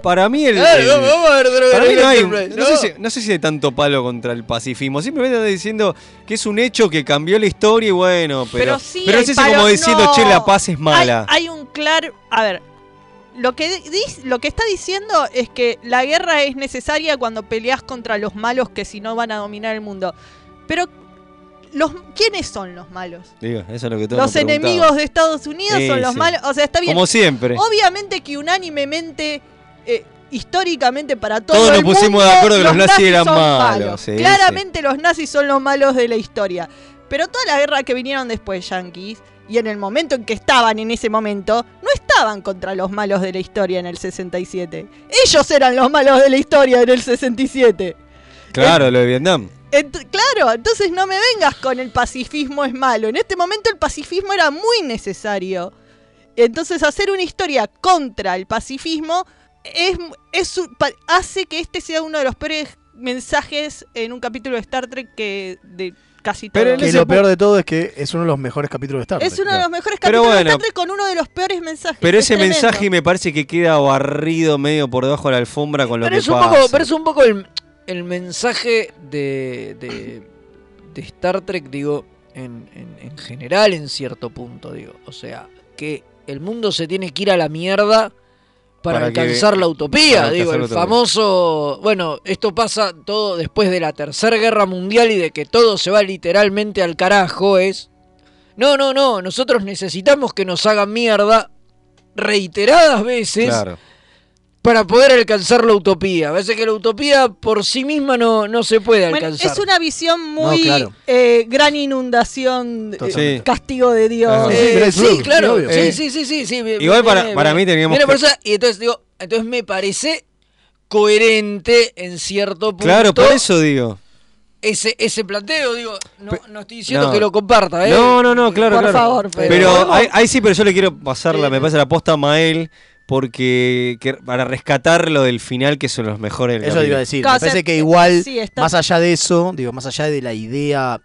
Para mí el. Claro, el- vamos, a ver droga para mí el no, hay, no, sé si, no sé si hay tanto palo contra el pacifismo. Simplemente está diciendo que es un hecho que cambió la historia y bueno, pero. Pero sí pero es eso como diciendo, no. che, la paz es mala. Hay, hay un claro. A ver. Lo que, di- lo que está diciendo es que la guerra es necesaria cuando peleas contra los malos que si no van a dominar el mundo. Pero, los, ¿quiénes son los malos? Digo, eso es lo que todos Los enemigos de Estados Unidos Sí, son los sí. malos. O sea, está bien. Como siempre. Obviamente que unánimemente, eh, históricamente para todo Todos el nos pusimos mundo, de acuerdo que los nazis eran malos, sí, Claramente los nazis son los malos de la historia. Pero toda la guerra que vinieron después, yanquis, y en el momento en que estaban en ese momento, no estaban contra los malos de la historia en el 67. Ellos eran los malos de la historia en el 67. Claro, lo de Vietnam. Ent- claro, entonces no me vengas con el pacifismo es malo. En este momento el pacifismo era muy necesario. Entonces hacer una historia contra el pacifismo es, es hace que este sea uno de los peores mensajes en un capítulo de Star Trek que de casi todo. que lo peor de todo es que es uno de los mejores capítulos de Star Trek. es uno de los mejores Pero capítulos de. Star Trek con uno de los peores mensajes. Pero Es ese tremendo. mensaje me parece que queda barrido medio por debajo de la alfombra con lo Pero que es, un pasa. poco, pero es un poco el, el mensaje de, de, de Star Trek, digo, en, en- en general, en cierto punto, digo. O sea, que el mundo se tiene que ir a la mierda para, Para que- alcanzar la utopía. digo, el utopía. famoso. Bueno, esto pasa todo después de la Tercera Guerra Mundial y de que todo se va literalmente al carajo. Es. No, no, no. Nosotros necesitamos que nos hagan mierda reiteradas veces Claro. Para poder alcanzar la utopía. A veces que la utopía por sí misma no, no se puede Bueno, alcanzar. es una visión muy No, claro. eh, gran inundación, eh, castigo de Dios. Eh, sí, claro. Sí, Eh, sí, sí, sí, sí. igual para- para mí teníamos por eso, y entonces digo, entonces me parece coherente en cierto punto. Claro, por eso digo. Ese, ese planteo, digo, no, no estoy diciendo no. que lo comparta, ¿eh? No, no, no, claro, Por claro. favor, pero pero- ahí, ahí sí, pero yo le quiero pasarla, me parece la posta a Mael, porque que- para rescatar lo del final, que son los mejores. del Eso iba a decir. Me parece que igual, sí, está- más allá de eso, digo, más allá de la idea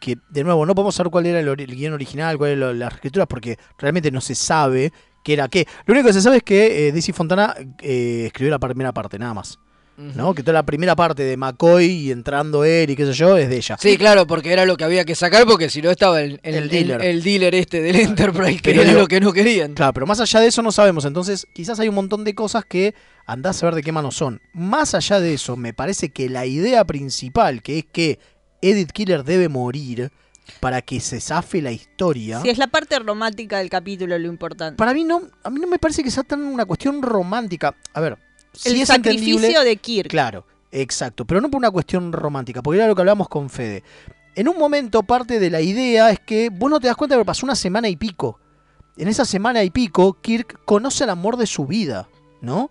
que, de nuevo, no podemos saber cuál era el, el guion original, cuál era las escrituras, porque realmente no se sabe qué era qué. Lo único que se sabe es que eh, Daisy Fontana eh, escribió la primera parte, nada más. ¿No? Que toda la primera parte de McCoy y entrando él y qué sé yo es de ella. Sí, claro, porque era lo que había que sacar, porque si no estaba el, el, El dealer. el- el dealer este del Enterprise, que Pero era digo- lo que no querían. Claro, pero más allá de eso no sabemos. Entonces, quizás hay un montón de cosas que andás a ver de qué mano son. Más allá de eso, me parece que la idea principal, que es que Edith Killer debe morir para que se zafe la historia. Si es la parte romántica del capítulo lo importante. Para mí no, a mí no me parece que sea tan una cuestión romántica. A ver, El es sacrificio entendible- de Kirk. Claro, exacto, pero no por una cuestión romántica, porque era lo que hablamos con Fede. En un momento parte de la idea es que vos no te das cuenta que pasó una semana y pico. En esa semana y pico, Kirk conoce el amor de su vida, ¿no?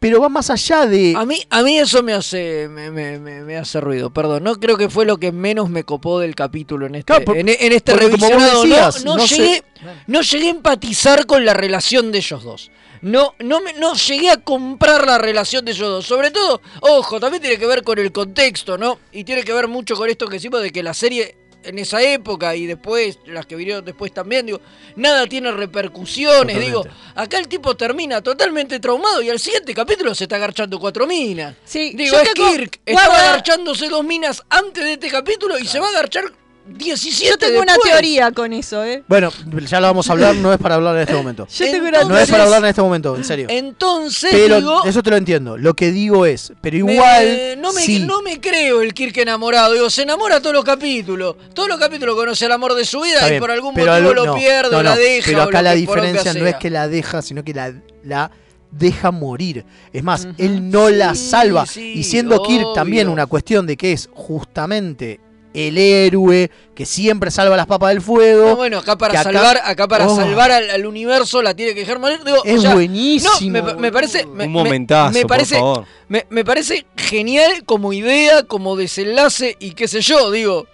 Pero va más allá de... A mí, a mí eso me hace, me, me- me- me hace ruido, perdón. No creo que fue lo que menos me copó del capítulo en este, Claro, por- en, en este porque como vos revisionado. decías, no, no no sé- llegué, no llegué a empatizar con la relación de ellos dos. No, no, me, no llegué a comprar la relación de ellos dos. Sobre todo, ojo, también tiene que ver con el contexto, ¿no? Y tiene que ver mucho con esto que decimos de que la serie en esa época y después, las que vinieron después también, digo, nada tiene repercusiones, digo, acá el tipo termina totalmente traumado y al siguiente capítulo se está agarchando cuatro minas. Sí, Digo, yo es tengo- Kirk, estaba agarchándose dos minas antes de este capítulo y se va a agarchar 17 Yo tengo una teoría con eso, ¿eh? Bueno, ya lo vamos a hablar, no es para hablar en este momento. Yo tengo una No es para hablar en este momento, en serio. Entonces, Pero digo, eso te lo entiendo. Lo que digo es, pero me- igual... no, me, sí. no me creo el Kirk enamorado. Digo, se enamora todos los capítulos. Todos los capítulos conoce el amor de su vida y por algún pero motivo al- lo no, pierde no, o la deja. Pero o acá lo la diferencia no es que la deja, sino que la, la deja morir. Es más, él no la salva. sí, y siendo Kirk obvio. también una cuestión de que es justamente el héroe que siempre salva las papas del fuego. No, bueno, acá para salvar, acá para Oh, salvar al, al universo la tiene que dejar morir. Digo, Es o sea, buenísimo, No, me, me parece. me- Un me- momentazo, me parece, por favor. Me, me parece genial como idea, como desenlace y qué sé yo, digo.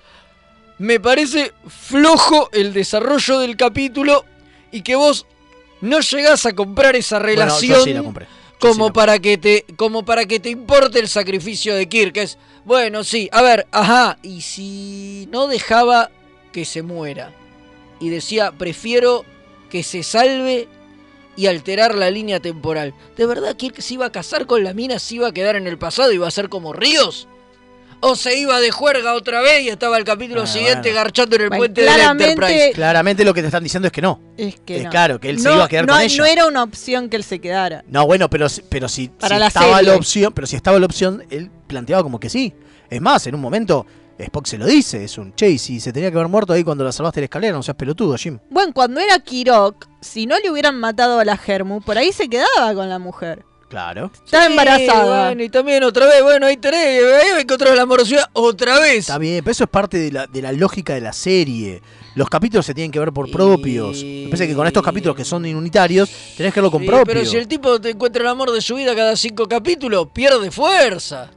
Me parece flojo el desarrollo del capítulo y que vos no llegás a comprar esa Bueno, yo relación sí la compré. Como para que te como para que te importe el sacrificio de Kirk, que es bueno, sí, a ver, ajá, y si no dejaba que se muera y decía, prefiero que se salve y alterar la línea temporal. ¿De verdad Kirk se iba a casar con la mina, se iba a quedar en el pasado y iba a ser como Ríos? ¿O se iba de juerga otra vez y estaba el capítulo Ah, siguiente bueno. garchando en el Bueno, puente del claramente- Enterprise? Claramente lo que te están diciendo es que no. Es que Es no. claro, que él se iba a quedar no, con ella. No era una opción que él se quedara. No, bueno, pero, si- pero si, Para si la estaba serie. la opción, pero si estaba la opción, él planteaba como que sí. Es más, en un momento Spock se lo dice, es un che, y si se tenía que haber muerto ahí cuando la salvaste de la escalera, no seas pelotudo, Jim. Bueno, cuando era Kirok, si no le hubieran matado a la Germu, por ahí se quedaba con la mujer. Claro. Está Sí, embarazada. bueno, y también otra vez, bueno, ahí tenés, ahí va a encontrar la amorosidad otra vez. Está bien, pero eso es parte de la, de la lógica de la serie. Los capítulos se tienen que ver por propios. Me parece que con estos capítulos que son unitarios, tenés que verlo con Sí, propios. pero si el tipo te encuentra el amor de su vida cada cinco capítulos, pierde fuerza.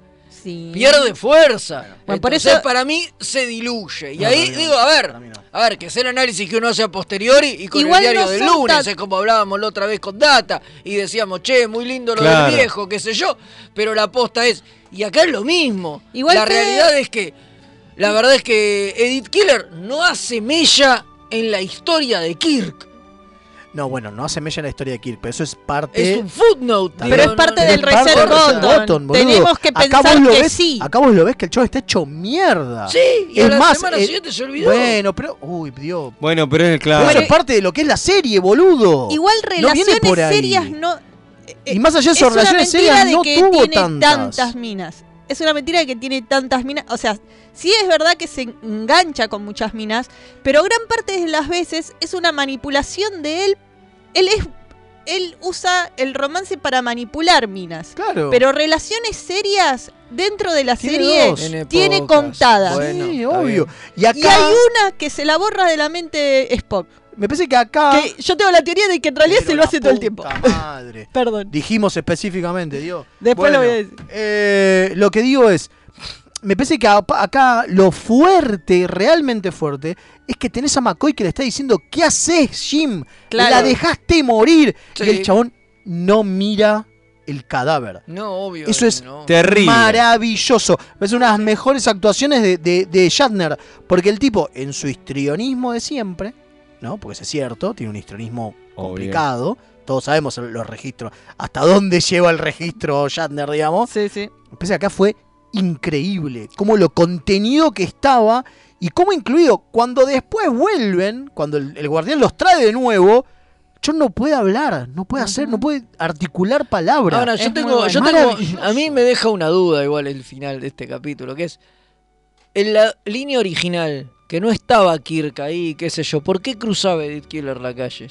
Sí. Pierde fuerza. Bueno, por Entonces, eso- para mí se diluye. Y No, ahí no, digo, a ver, a ver, que es el análisis que uno hace a posteriori y con Igual el diario no del lunes, tan- es como hablábamos la otra vez con Data, y decíamos, che, muy lindo lo Claro. del viejo, qué sé yo, pero la aposta es, y acá es lo mismo. Igual la que- realidad es que, la verdad es que Edith Killer no hace mella en la historia de Kirk. No, bueno, no hace mella en la historia de Kirk, pero eso es parte. Es un footnote. Pero bien. es parte Pero del es parte reset del button. boludo. Tenemos que Acá pensar vos lo que ves- sí. Acá vos lo ves que el show está hecho mierda. Sí, y a es la más, semana eh, siguiente se olvidó. Bueno, pero. Uy, Dios. Bueno, pero es el Pero claro. eso es parte de lo que es la serie, boludo. Igual relaciones por ahí. serias no. Y más allá de es eso, relaciones serias de no que tuvo tiene tantas. minas. Es una mentira que tiene tantas minas. O sea, sí es verdad que se engancha con muchas minas, pero gran parte de las veces es una manipulación de él. Él es. Él usa el romance para manipular minas. Claro. Pero relaciones serias dentro de la Tiene serie dos. Tiene contadas. Bueno, sí, obvio. Y acá. Y hay una que se la borra de la mente Spock. Me parece que acá. Que yo tengo la teoría de que en realidad se lo hace todo el tiempo. Madre. Perdón. Dijimos específicamente, Dios. Después lo voy a decir. eh, lo que digo es. Me parece que acá lo fuerte, realmente fuerte, es que tenés a McCoy que le está diciendo: ¿Qué haces, Jim? Claro. La dejaste morir. Sí. Y el chabón no mira el cadáver. No, obvio. Eso es no. Terrible. maravilloso. Es una de las mejores actuaciones de, de, de Shatner. Porque el tipo, en su histrionismo de siempre, ¿no? Porque eso es cierto, tiene un histrionismo complicado. Todos sabemos los registros. Hasta dónde lleva el registro Shatner, digamos. Sí, sí. Que acá fue increíble. Como lo contenido que estaba. Y cómo incluido. Cuando después vuelven, cuando el, el guardián los trae de nuevo. John no puede hablar, no puede hacer, no puede articular palabras. Ahora, yo tengo, yo tengo, a mí me deja una duda igual el final de este capítulo, que es en la línea original, que no estaba Kirk ahí, qué sé yo, ¿por qué cruzaba Edith Killer la calle?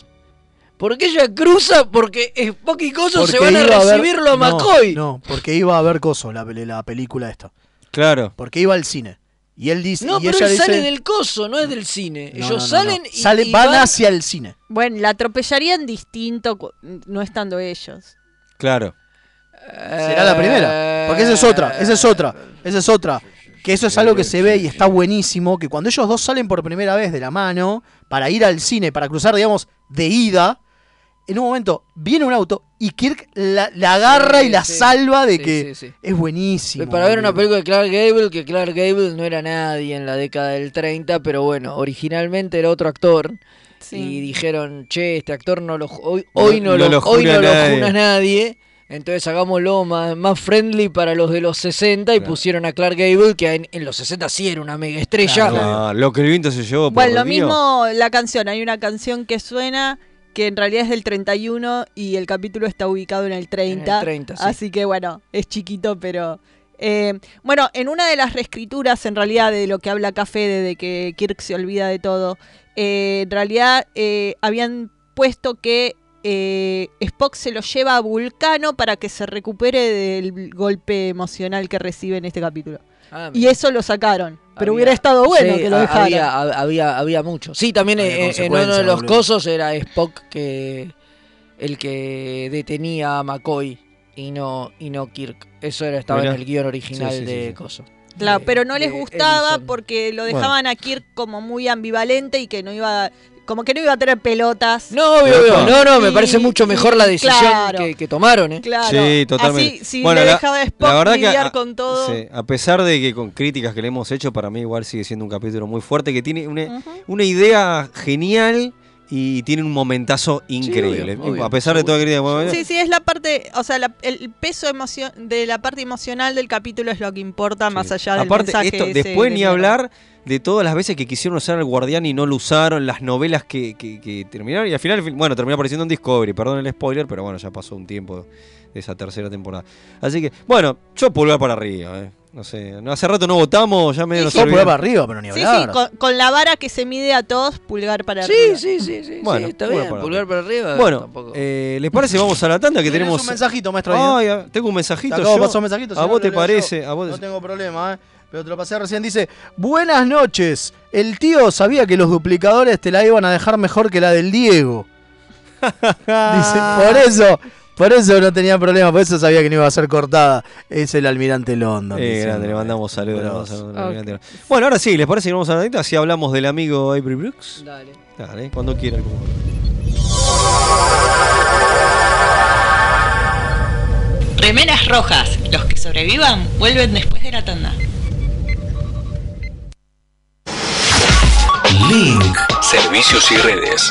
¿Por qué ella cruza? Porque Spock y Coso se Porque van a ver- recibirlo a no, McCoy. No, porque iba a ver Coso, la, la película esta. Claro. Porque iba al cine. Y él dice. No, y pero ella él dice, sale del coso, no es del cine. No, Ellos no, no, salen no. y, Sale- y van hacia el cine. Bueno, la atropellarían distinto no estando ellos. Claro. Será la primera. Porque esa es otra, esa es otra, esa es otra. Que eso es algo que se ve y está buenísimo. Que cuando ellos dos salen por primera vez de la mano para ir al cine, para cruzar, digamos, de ida, en un momento viene un auto y Kirk la, la agarra Sí, y la sí. salva de Sí, que sí, sí. es buenísimo. Para ver una película de Clark Gable, que Clark Gable no era nadie en la década del 30, pero bueno, originalmente era otro actor. Y dijeron, che, este actor no lo, hoy, hoy no, No lo, lo hoy no lo nadie". juna nadie. Entonces hagámoslo más, más friendly para los de los 60 y pusieron a Clark Gable, que en, en los 60 sí era una mega estrella. Ah, lo que el viento se llevó por Bueno, lo mismo la canción. Hay una canción que suena que en realidad es del 31 y el capítulo está ubicado en el 30. En el 30, sí. Así que bueno, es chiquito, pero... eh, bueno, en una de las reescrituras, en realidad, de lo que habla Café, de, de que Kirk se olvida de todo, eh, en realidad eh, habían puesto que eh, Spock se lo lleva a Vulcano para que se recupere del golpe emocional que recibe en este capítulo. Ah, y eso lo sacaron. Pero Había- hubiera estado bueno Sí, que lo dejaran. Había, hab- había, había mucho. Sí, también Había en, en uno de los boludo. cosos era Spock que el que detenía a McCoy y no, y no Kirk. Eso era, estaba en el guion original Sí, sí, sí, de sí. Coso. Claro, de- pero no les gustaba porque lo Bueno. dejaban a Kirk como muy ambivalente y que no iba, como que no iba a tener pelotas. No, obvio, obvio. No, no, me Y- parece mucho mejor la decisión claro. que, que tomaron, ¿eh? Claro. Sí, totalmente. Así, si Bueno, le la- dejaba a Spock la verdad que lidiar a- con todo. Sí, a pesar de que con críticas que le hemos hecho, para mí igual sigue siendo un capítulo muy fuerte, que tiene una, una idea genial y tiene un momentazo increíble. obvio, obvio, a pesar de toda la crítica. bueno, Sí, sí, es la parte, o sea, la- el peso de la parte emocional del capítulo es lo que importa más allá del Aparte, mensaje esto, ese después de ni mierda. hablar de todas las veces que quisieron usar al guardián y no lo usaron, las novelas que, que- que terminaron, y al final, bueno, terminó apareciendo en Discovery, perdón el spoiler, pero bueno, ya pasó un tiempo de esa tercera temporada. Así que, bueno, yo pulgar para arriba, eh. No sé, hace rato no votamos, ya medio nos Todo olvidamos. pulgar para arriba, pero ni Sí, sí, hablar. con, con la vara que se mide a todos, pulgar para Sí, arriba. sí, sí, sí, Bueno, sí, está pulgar bien, para pulgar para arriba. Bueno, tampoco. eh, ¿les parece? Vamos a la tanda que tenemos. un mensajito, maestro. Ay, ah, tengo un mensajito. Te acabo de yo. pasar un mensajito, si ¿A vos te parece? yo. ¿A vos No tengo problema, ¿eh? Pero te lo pasé recién. Dice, buenas noches. El tío sabía que los duplicadores te la iban a dejar mejor que la del Diego. Dice, por eso, por eso no tenía problema, por eso sabía que no iba a ser cortada. Es el almirante London. Eh, dice. grande, le mandamos saludos. le mandamos almirante. Bueno, ahora sí, ¿les parece que vamos a la? Así hablamos del amigo Avery Brooks. Dale. Dale, cuando quieran. Remeras rojas. Los que sobrevivan vuelven después de la tanda. Link. Servicios y redes.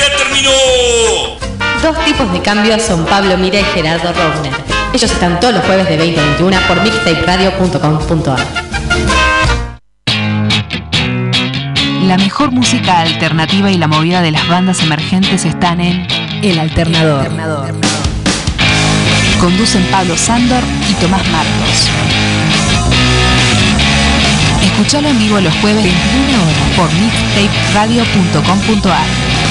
Dos tipos de cambios son Pablo Mira y Gerardo Rovner. Ellos están todos los jueves de 20 a 21 por mixtaperadio.com.ar. La mejor música alternativa y la movida de las bandas emergentes están en El Alternador. Conducen Pablo Sándor y Tomás Marcos. Escuchalo en vivo los jueves 21 horas por mixtaperadio.com.ar.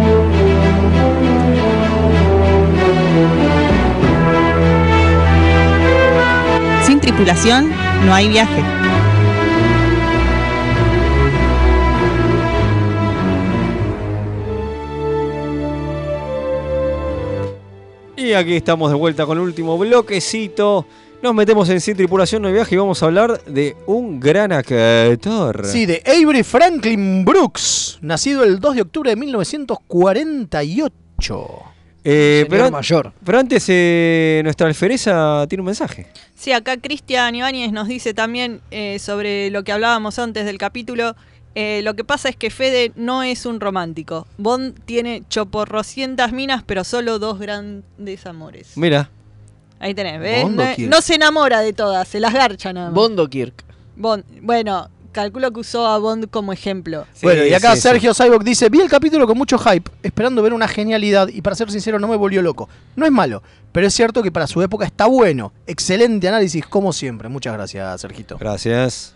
Sin tripulación no hay viaje. Y aquí estamos de vuelta con el último bloquecito. Nos metemos en Sin Tripulación No hay Viaje y vamos a hablar de un gran actor. Sí, de Avery Franklin Brooks, nacido el 2 de octubre de 1948. Eh, pero, mayor. pero antes, eh, nuestra alfereza tiene un mensaje. Sí, acá Cristian Ibáñez nos dice también eh, sobre lo que hablábamos antes del capítulo. eh, lo que pasa es que Fede no es un romántico. Bond tiene choporrocientas minas, pero solo dos grandes amores. Mira, Ahí tenés, ¿ves? No, no se enamora de todas, se las garcha nada más. Bondo Kirk. Bond, bueno, calculo que usó a Bond como ejemplo. bueno, y acá sí, Sergio Cyborg dice, vi el capítulo con mucho hype, esperando ver una genialidad y para ser sincero no me volvió loco. No es malo, pero es cierto que para su época está bueno. Excelente análisis como siempre. Muchas gracias, Sergito. gracias.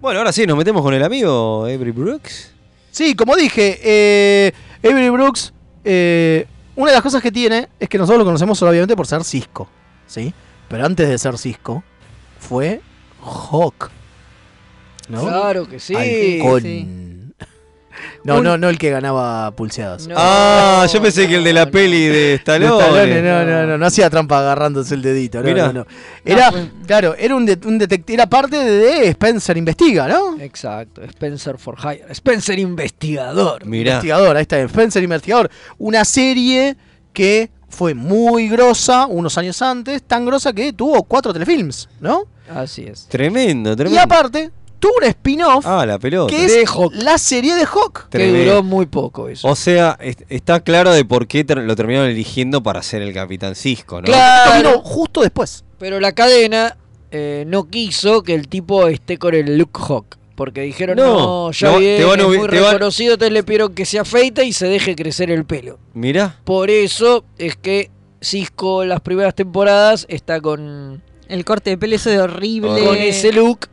Bueno, ahora sí, nos metemos con el amigo Avery Brooks. Sí, como dije, eh, Avery Brooks, eh, Una de las cosas que tiene es que nosotros lo conocemos obviamente por ser Cisco, ¿sí? Pero antes de ser Cisco, fue Hawk. ¿No? Claro que sí. Halcón. Sí. No, Un- no, no el que ganaba pulseadas. ah, yo pensé que el de la peli de De Stallone. Stallone, no, no, no, no hacía trampa agarrándose el dedito. No, Mirá. no, no. Era, claro, era un, de- un detective, era parte de Spencer Investiga, ¿no? Exacto, Spencer for Hire. Spencer investigador. Investigador, ahí está, Spencer Investigador. Una serie que fue muy grosa unos años antes, tan grosa que tuvo cuatro telefilms, ¿no? Así es. Tremendo, Y tremendo. aparte, tuvo un spin-off Ah, la pelota. que es la serie de Hawk. Que duró muy poco eso. O sea, est- está claro de por qué ter- lo terminaron eligiendo para ser el Capitán Cisco, ¿no? Claro. Justo después. Pero la cadena eh, no quiso que el tipo esté con el look Hawk. Porque dijeron, No, no, ya no, viene, te van a es muy te van- reconocido, entonces le pidieron que se afeite y se deje crecer el pelo. Mirá. Por eso es que Cisco en las primeras temporadas está con, El corte de pelo ese de horrible. con ese look.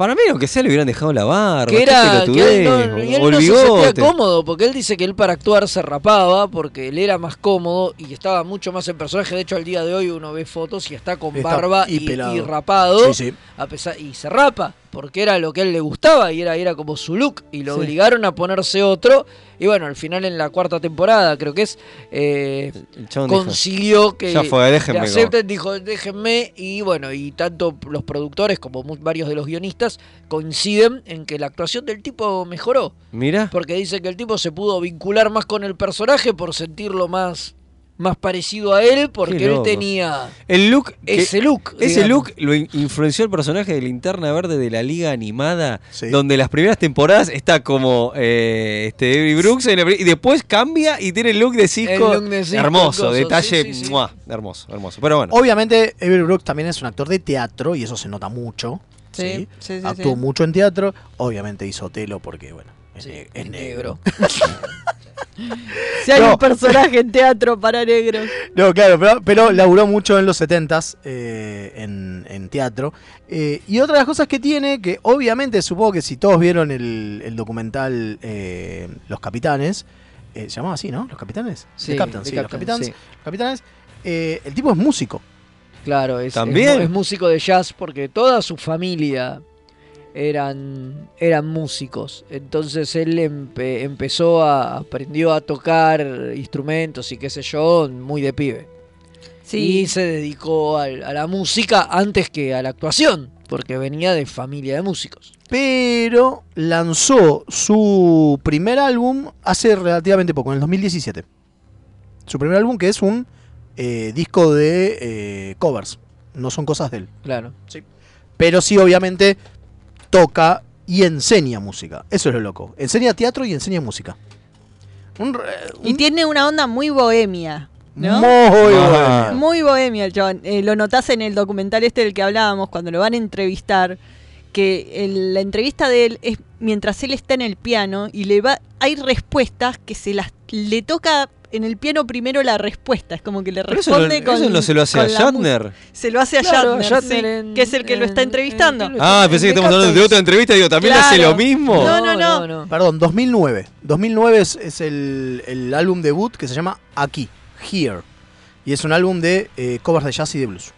Para mí, aunque sea, le hubieran dejado la barba. Que era, que él no, y él no se sentía cómodo, porque él dice que él para actuar se rapaba, porque él era más cómodo y estaba mucho más en personaje. De hecho, al día de hoy uno ve fotos y está con Está barba y y, pelado. y rapado, Sí, sí. A pesar, y se rapa, porque era lo que a él le gustaba y era, era como su look, y lo Sí. obligaron a ponerse otro. Y bueno, al final en la cuarta temporada, creo que es, eh, dijo, consiguió que "Ya fue, déjenme go". acepten, dijo, déjenme, y bueno, y tanto los productores como varios de los guionistas coinciden en que la actuación del tipo mejoró. Mirá. Porque dice que el tipo se pudo vincular más con el personaje por sentirlo más, más parecido a él, porque él tenía El look. que- ese look. Ese digamos. look lo in- influenció el personaje de Linterna Verde de la Liga Animada, Sí. donde las primeras temporadas está como eh, este Avery Brooks en y después cambia y tiene el look de Cisco. Look de Cisco, hermoso, coso, detalle, sí, sí, sí. ¡mua! hermoso, hermoso. Pero bueno, Obviamente, Avery Brooks también es un actor de teatro y eso se nota mucho. Sí, ¿sí? sí, sí, Actuó sí. mucho en teatro. Obviamente hizo Telo porque, bueno, es, ne- es negro. Si hay No. un personaje en teatro para negros. No, claro, pero, pero laburó mucho en los 70s eh, en, en teatro. Eh, y otra de las cosas que tiene, que obviamente supongo que si todos vieron el, el documental eh, Los Capitanes, eh, se llamaba así, ¿no? Los Capitanes. Sí, los Capitanes. sí. Los Capitanes. Eh, el tipo es músico. Claro, es, ¿También? es músico de jazz porque toda su familia eran, eran músicos. Entonces él empe- empezó a, aprendió a tocar instrumentos y qué sé yo, muy de pibe. Sí. Y se dedicó a, la música antes que a la actuación, porque venía de familia de músicos. Pero lanzó su primer álbum hace relativamente poco, en el 2017. Su primer álbum que es un eh, disco de eh, covers. No son cosas de él. Claro. Pero sí, obviamente, toca y enseña música. Eso es lo loco. Enseña teatro y enseña música. Un Y tiene una onda muy bohemia. ¿no? Muy Ah. bohemia. Muy bohemia el chabón. Eh, lo notás en el documental este del que hablábamos, cuando lo van a entrevistar, que el- la entrevista de él es mientras él está en el piano y le va, hay respuestas que se las le toca en el piano primero la respuesta, es como que le Pero eso responde con eso no se lo hace a Shatner. Se lo hace a Claro, Shatner, Shatner sí, en- que es el que lo está entrevistando. Ah, pensé que estamos hablando de otra entrevista. Digo, ¿también hace lo mismo? No, no, no. Perdón, 2009. 2009 es, es el, el álbum debut que se llama Aquí, Here. Y es un álbum de eh, covers de jazz y de blues.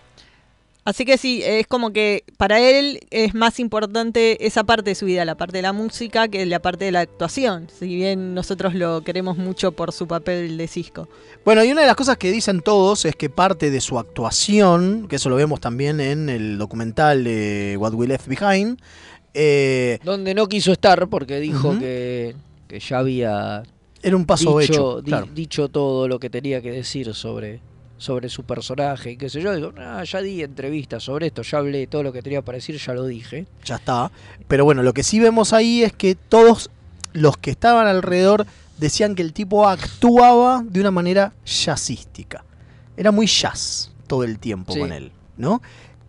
Así que sí, es como que para él es más importante esa parte de su vida, la parte de la música, que la parte de la actuación. Si bien nosotros lo queremos mucho por su papel de Cisco. Bueno, y una de las cosas que dicen todos es que parte de su actuación, que eso lo vemos también en el documental de What We Left Behind, eh, Donde no quiso estar porque dijo que, que ya había era un paso dicho, hecho. di- dicho todo lo que tenía que decir sobre, sobre su personaje y qué sé yo. Digo, "Ah, ya di entrevistas sobre esto, ya hablé todo lo que tenía para decir, ya lo dije. ya está. Pero bueno, lo que sí vemos ahí es que todos los que estaban alrededor decían que el tipo actuaba de una manera jazzística. Era muy jazz todo el tiempo Sí. con él, ¿no?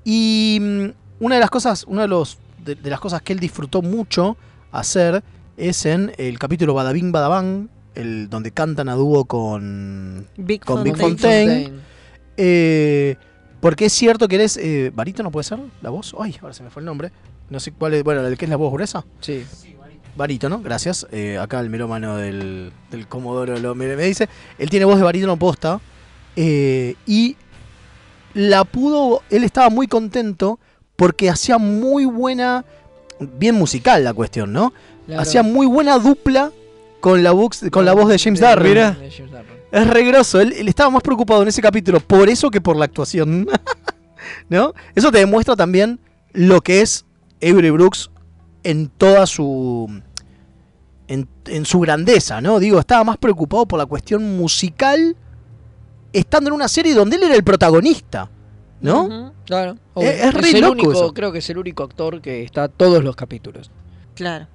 Y mm, una de las cosas, una de, los, de, de las cosas que él disfrutó mucho hacer es en el capítulo Badabing Badabang, el donde cantan a dúo con Big con Big Fontaine. Fontaine. Eh, porque es cierto que eres eh, barítono, puede ser la voz. Ay, ahora se me fue el nombre. No sé cuál es. Bueno, el que es la voz gruesa. Sí. barítono, gracias. Eh, acá el melómano del, del Comodoro lo, me, me dice. Él tiene voz de barítono posta. eh, y la pudo. Él estaba muy contento porque hacía muy buena. Bien musical la cuestión, ¿no? Claro. Hacía muy buena dupla con la, voz, con la voz de James Darren. Mira. De James Darren. Es regroso. Él, él estaba más preocupado en ese capítulo por eso que por la actuación. ¿No? Eso te demuestra también lo que es Avery Brooks en toda su. En, en su grandeza, ¿no? Digo, estaba más preocupado por la cuestión musical estando en una serie donde él era el protagonista, ¿no? Claro. Es- es re el loco único, eso. creo que es el único actor que está todos los capítulos. Claro.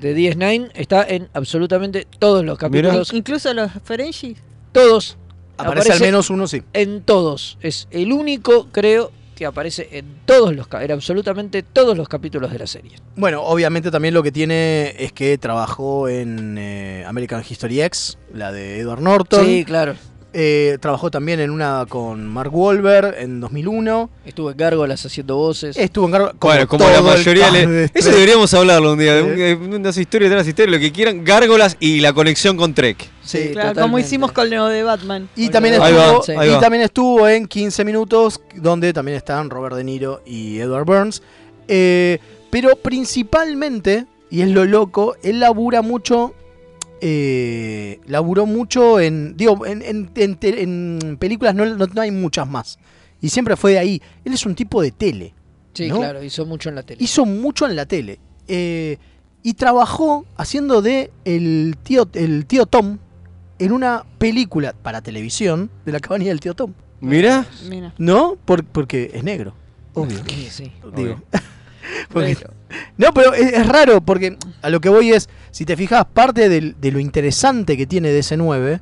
De DS9 está en absolutamente todos los capítulos. Incluso los Ferengi. Todos. Aparece al menos uno, sí. En todos. Es el único, creo, que aparece en todos los en absolutamente todos los capítulos de la serie. Bueno, obviamente también lo que tiene es que trabajó en eh, American History X, la de Edward Norton. Sí, claro. Eh, trabajó también en una con Mark Wahlberg en 2001. Estuvo en Gárgolas haciendo voces. Estuvo en Gárgolas. Bueno, como la mayoría. le- Eso deberíamos hablarlo un día. de unas historias de unas historias, lo que quieran. Gárgolas y la conexión con Trek. Sí, Claro, como hicimos con Neo de Batman. Y también, estuvo, va, y también estuvo en 15 minutos, donde también están Robert De Niro y Edward Burns. Eh, pero principalmente, y es lo loco, él labura mucho. Eh, laburó mucho en. Digo, en, en- en películas no, no- no hay muchas más. Y siempre fue de ahí. Él es un tipo de tele. Sí, ¿no? claro, hizo mucho en la tele. Hizo mucho en la tele. Eh, y trabajó haciendo de el tío, el tío Tom en una película para televisión de la cabaña del tío Tom. Mira. Mira. ¿No? Por- porque es negro. Obvio. Sí, sí. Digo. Porque- no, pero es, es raro porque a lo que voy es, si te fijas, parte del- de lo interesante que tiene DC9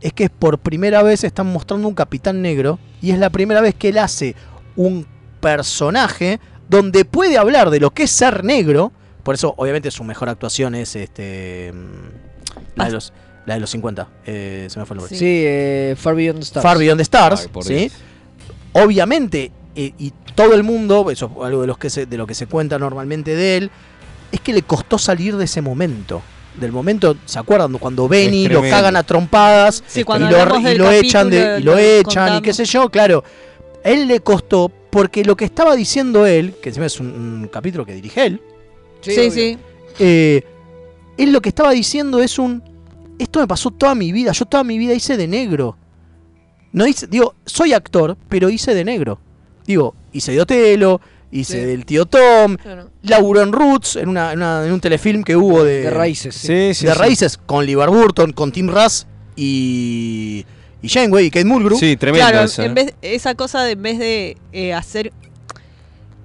es que por primera vez están mostrando un capitán negro y es la primera vez que él hace un personaje donde puede hablar de lo que es ser negro. Por eso, obviamente, su mejor actuación es este mm, la de los, la de los 50. eh, se me fue el nombre. Sí, eh, Far Beyond the Stars. Far Beyond the Stars, Ay, ¿sí? Obviamente, eh, y todo el mundo, eso es algo de, los que se, de lo que se cuenta normalmente de él, es que le costó salir de ese momento. Del momento, ¿se acuerdan? Cuando Benny lo cagan a trompadas Sí, y lo, y echan de, y lo echan y qué sé yo, claro. A él le costó porque lo que estaba diciendo él, que encima es un, un capítulo que dirige él, Sí, sí. eh, él lo que estaba diciendo es un. Esto me pasó toda mi vida. Yo toda mi vida hice de negro. No hice, digo, soy actor, pero hice de negro. Digo, hice de Otelo, hice Sí. del tío Tom, Claro. laburó en Roots, en, una, en, una- en un telefilm que hubo de. De raíces, sí. Sí, de sí. raíces, con Libar Burton, con Tim Russ y. Y Janeway y Kate Mulgrew. Sí, tremendo Claro, eso. en ¿eh? vez, esa cosa de en vez de eh, hacer.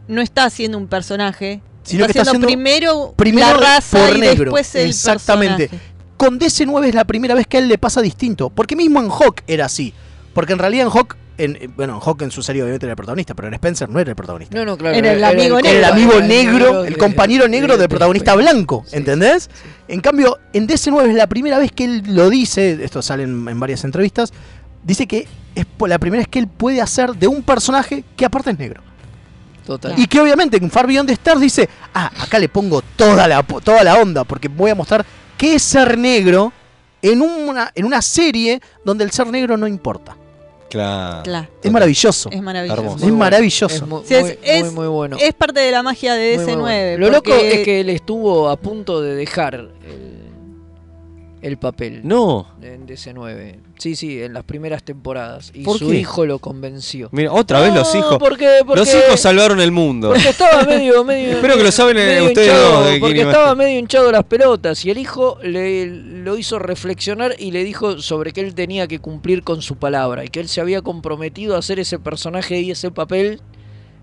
No está haciendo un personaje. Sino está que está haciendo haciendo primero, primero la raza por y negro. después el Exactamente. personaje. Con DC9 es la primera vez que a él le pasa distinto. Porque mismo en Hawk era así. Porque en realidad en Hawk, en, bueno, en Hawk en su serie obviamente era el protagonista, pero en Spencer no era el protagonista. No, no, claro. Era el amigo Era el negro. amigo Era el negro, negro el compañero negro de- del protagonista blanco, ¿entendés? En cambio, en DC9 es la primera vez que él lo dice, esto sale en, en varias entrevistas, dice que es la primera vez que él puede hacer de un personaje que aparte es negro. Total. Y que obviamente en Far Beyond the Stars dice, ah, acá le pongo toda la, toda la onda, porque voy a mostrar qué es ser negro en una, en una serie donde el ser negro no importa. Claro. Claro. Es maravilloso. Es maravilloso. Hermoso. Es maravilloso. Es mu- Sí, es, muy, es- muy, muy bueno. es parte de la magia de Muy, muy DS9. bueno. Lo loco es que él estuvo a punto de dejar el, el papel No. en DC9. Sí, sí, en las primeras temporadas. Y ¿Por su qué? hijo lo convenció. Mira, otra vez los hijos. porque- porque- Los hijos salvaron el mundo. Porque estaba medio, medio. Espero que lo saben, eh, ustedes hinchado, dos, de Porque a estaba medio hinchado las pelotas. Y el hijo le lo hizo reflexionar y le dijo sobre que él tenía que cumplir con su palabra. Y que él se había comprometido a hacer ese personaje y ese papel.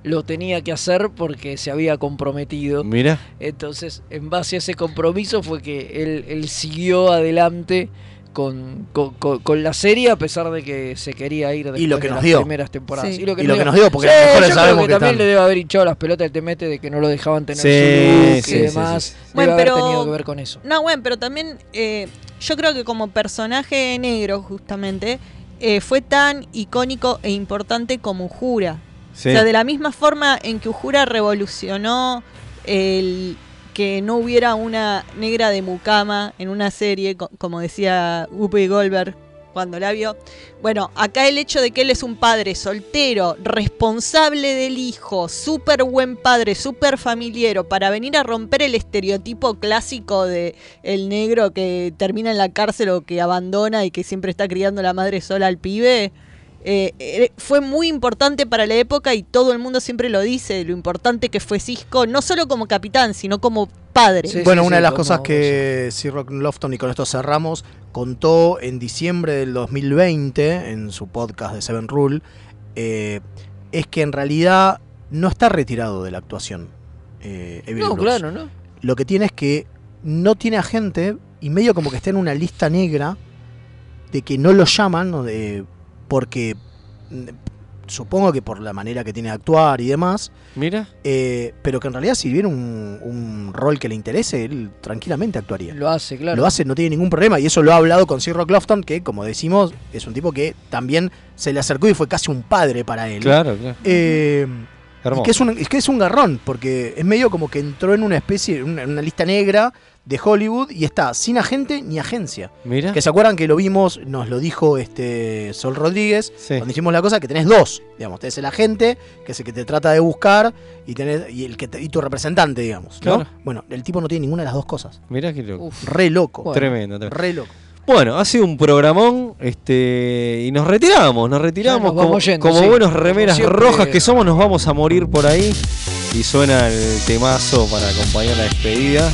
Lo tenía que hacer porque se había comprometido. Mira. Entonces, en base a ese compromiso fue que él, él siguió adelante con, con, con- con la serie a pesar de que se quería ir Y lo que de nos las dio. primeras temporadas. Sí. Y lo que nos dio, porque las Sí, mejores yo sabemos creo que, que también están. le debe haber hinchado las pelotas el temete de que no lo dejaban tener Sí, su look sí, y demás. sí, sí. Debe Bueno, haber pero- tenido que ver con eso. No, bueno, pero también eh, yo creo que como personaje negro, justamente, eh, fue tan icónico e importante como Ujura. O sea, de la misma forma en que Ujura revolucionó el que no hubiera una negra de mucama en una serie, co- como decía Whoopi Goldberg cuando la vio. Bueno, acá el hecho de que él es un padre soltero, responsable del hijo, súper buen padre, súper familiero, para venir a romper el estereotipo clásico de el negro que termina en la cárcel o que abandona y que siempre está criando la madre sola al pibe. Eh, eh, fue muy importante para la época y todo el mundo siempre lo dice, lo importante que fue Cisco, no solo como capitán, sino como padre. bueno, una de las cosas que Sir Rock Lofton, y con esto cerramos, contó en diciembre del 2020 en su podcast de Seven Rule, eh, es que en realidad no está retirado de la actuación. eh, Evil No, Brooks. claro, ¿no? Lo que tiene es que no tiene agente y medio como que está en una lista negra de que no lo llaman o de- porque mm, supongo que por la manera que tiene de actuar y demás. Mira. eh, pero que en realidad si viene un, un rol que le interese, él tranquilamente actuaría. Lo hace, claro. Lo hace, no tiene ningún problema. Y eso lo ha hablado con Sir Rock Lofton, que como decimos, es un tipo que también se le acercó y fue casi un padre para él. Claro, claro. Eh, y que es, un, es que es un garrón, porque es medio como que entró en una especie, una, una lista negra de Hollywood y está sin agente ni agencia. Mira. Que se acuerdan que lo vimos, nos lo dijo este Sol Rodríguez, cuando hicimos la cosa, que tenés dos, digamos, tenés el agente, que es el que te trata de buscar, y tenés, y el que te- y tu representante, digamos. ¿no? Claro. Bueno, el tipo no tiene ninguna de las dos cosas. Mira qué loco. Re loco. Tremendo, tremendo. Re loco. Bueno, ha sido un programón este y nos retiramos, nos retiramos nos como, yendo, como sí. buenos remeras Como rojas que somos, nos vamos a morir por ahí y suena el temazo para acompañar la despedida.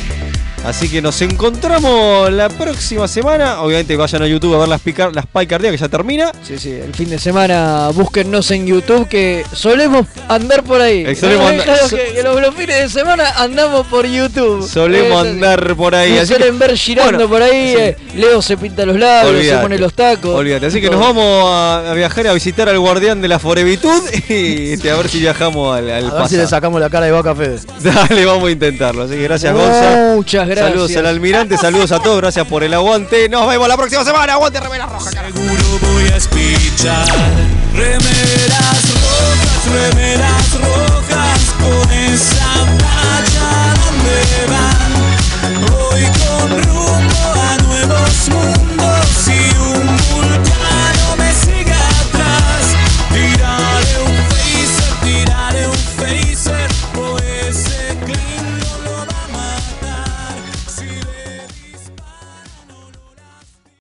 Así que nos encontramos la próxima semana. Obviamente vayan a YouTube a ver las, picar, las que ya termina. Sí, sí, el fin de semana búsquennos en YouTube que solemos andar por ahí. Eh, solemos andar- claro so- que, que los, los fines de semana andamos por YouTube. Solemos Es así. andar por ahí. Nos así que- suelen ver girando Bueno, por ahí. sí. eh, Leo se pinta los labios, se pone los tacos. Olvídate. Así que nos vamos a, viajar a visitar al guardián de la forevitud y este, a ver si viajamos al, al A ver si le sacamos la cara de Vaca Fede. Dale, vamos a intentarlo. Así que gracias, Gonza. Muchas gracias. Saludos al almirante, saludos a todos, gracias por el aguante. Nos vemos la próxima semana. Aguante Remera Roja. Carajo. Seguro voy a espichar. Remeras rojas, remeras rojas, con esa playa donde van. Hoy con rumbo a nuevos mundos.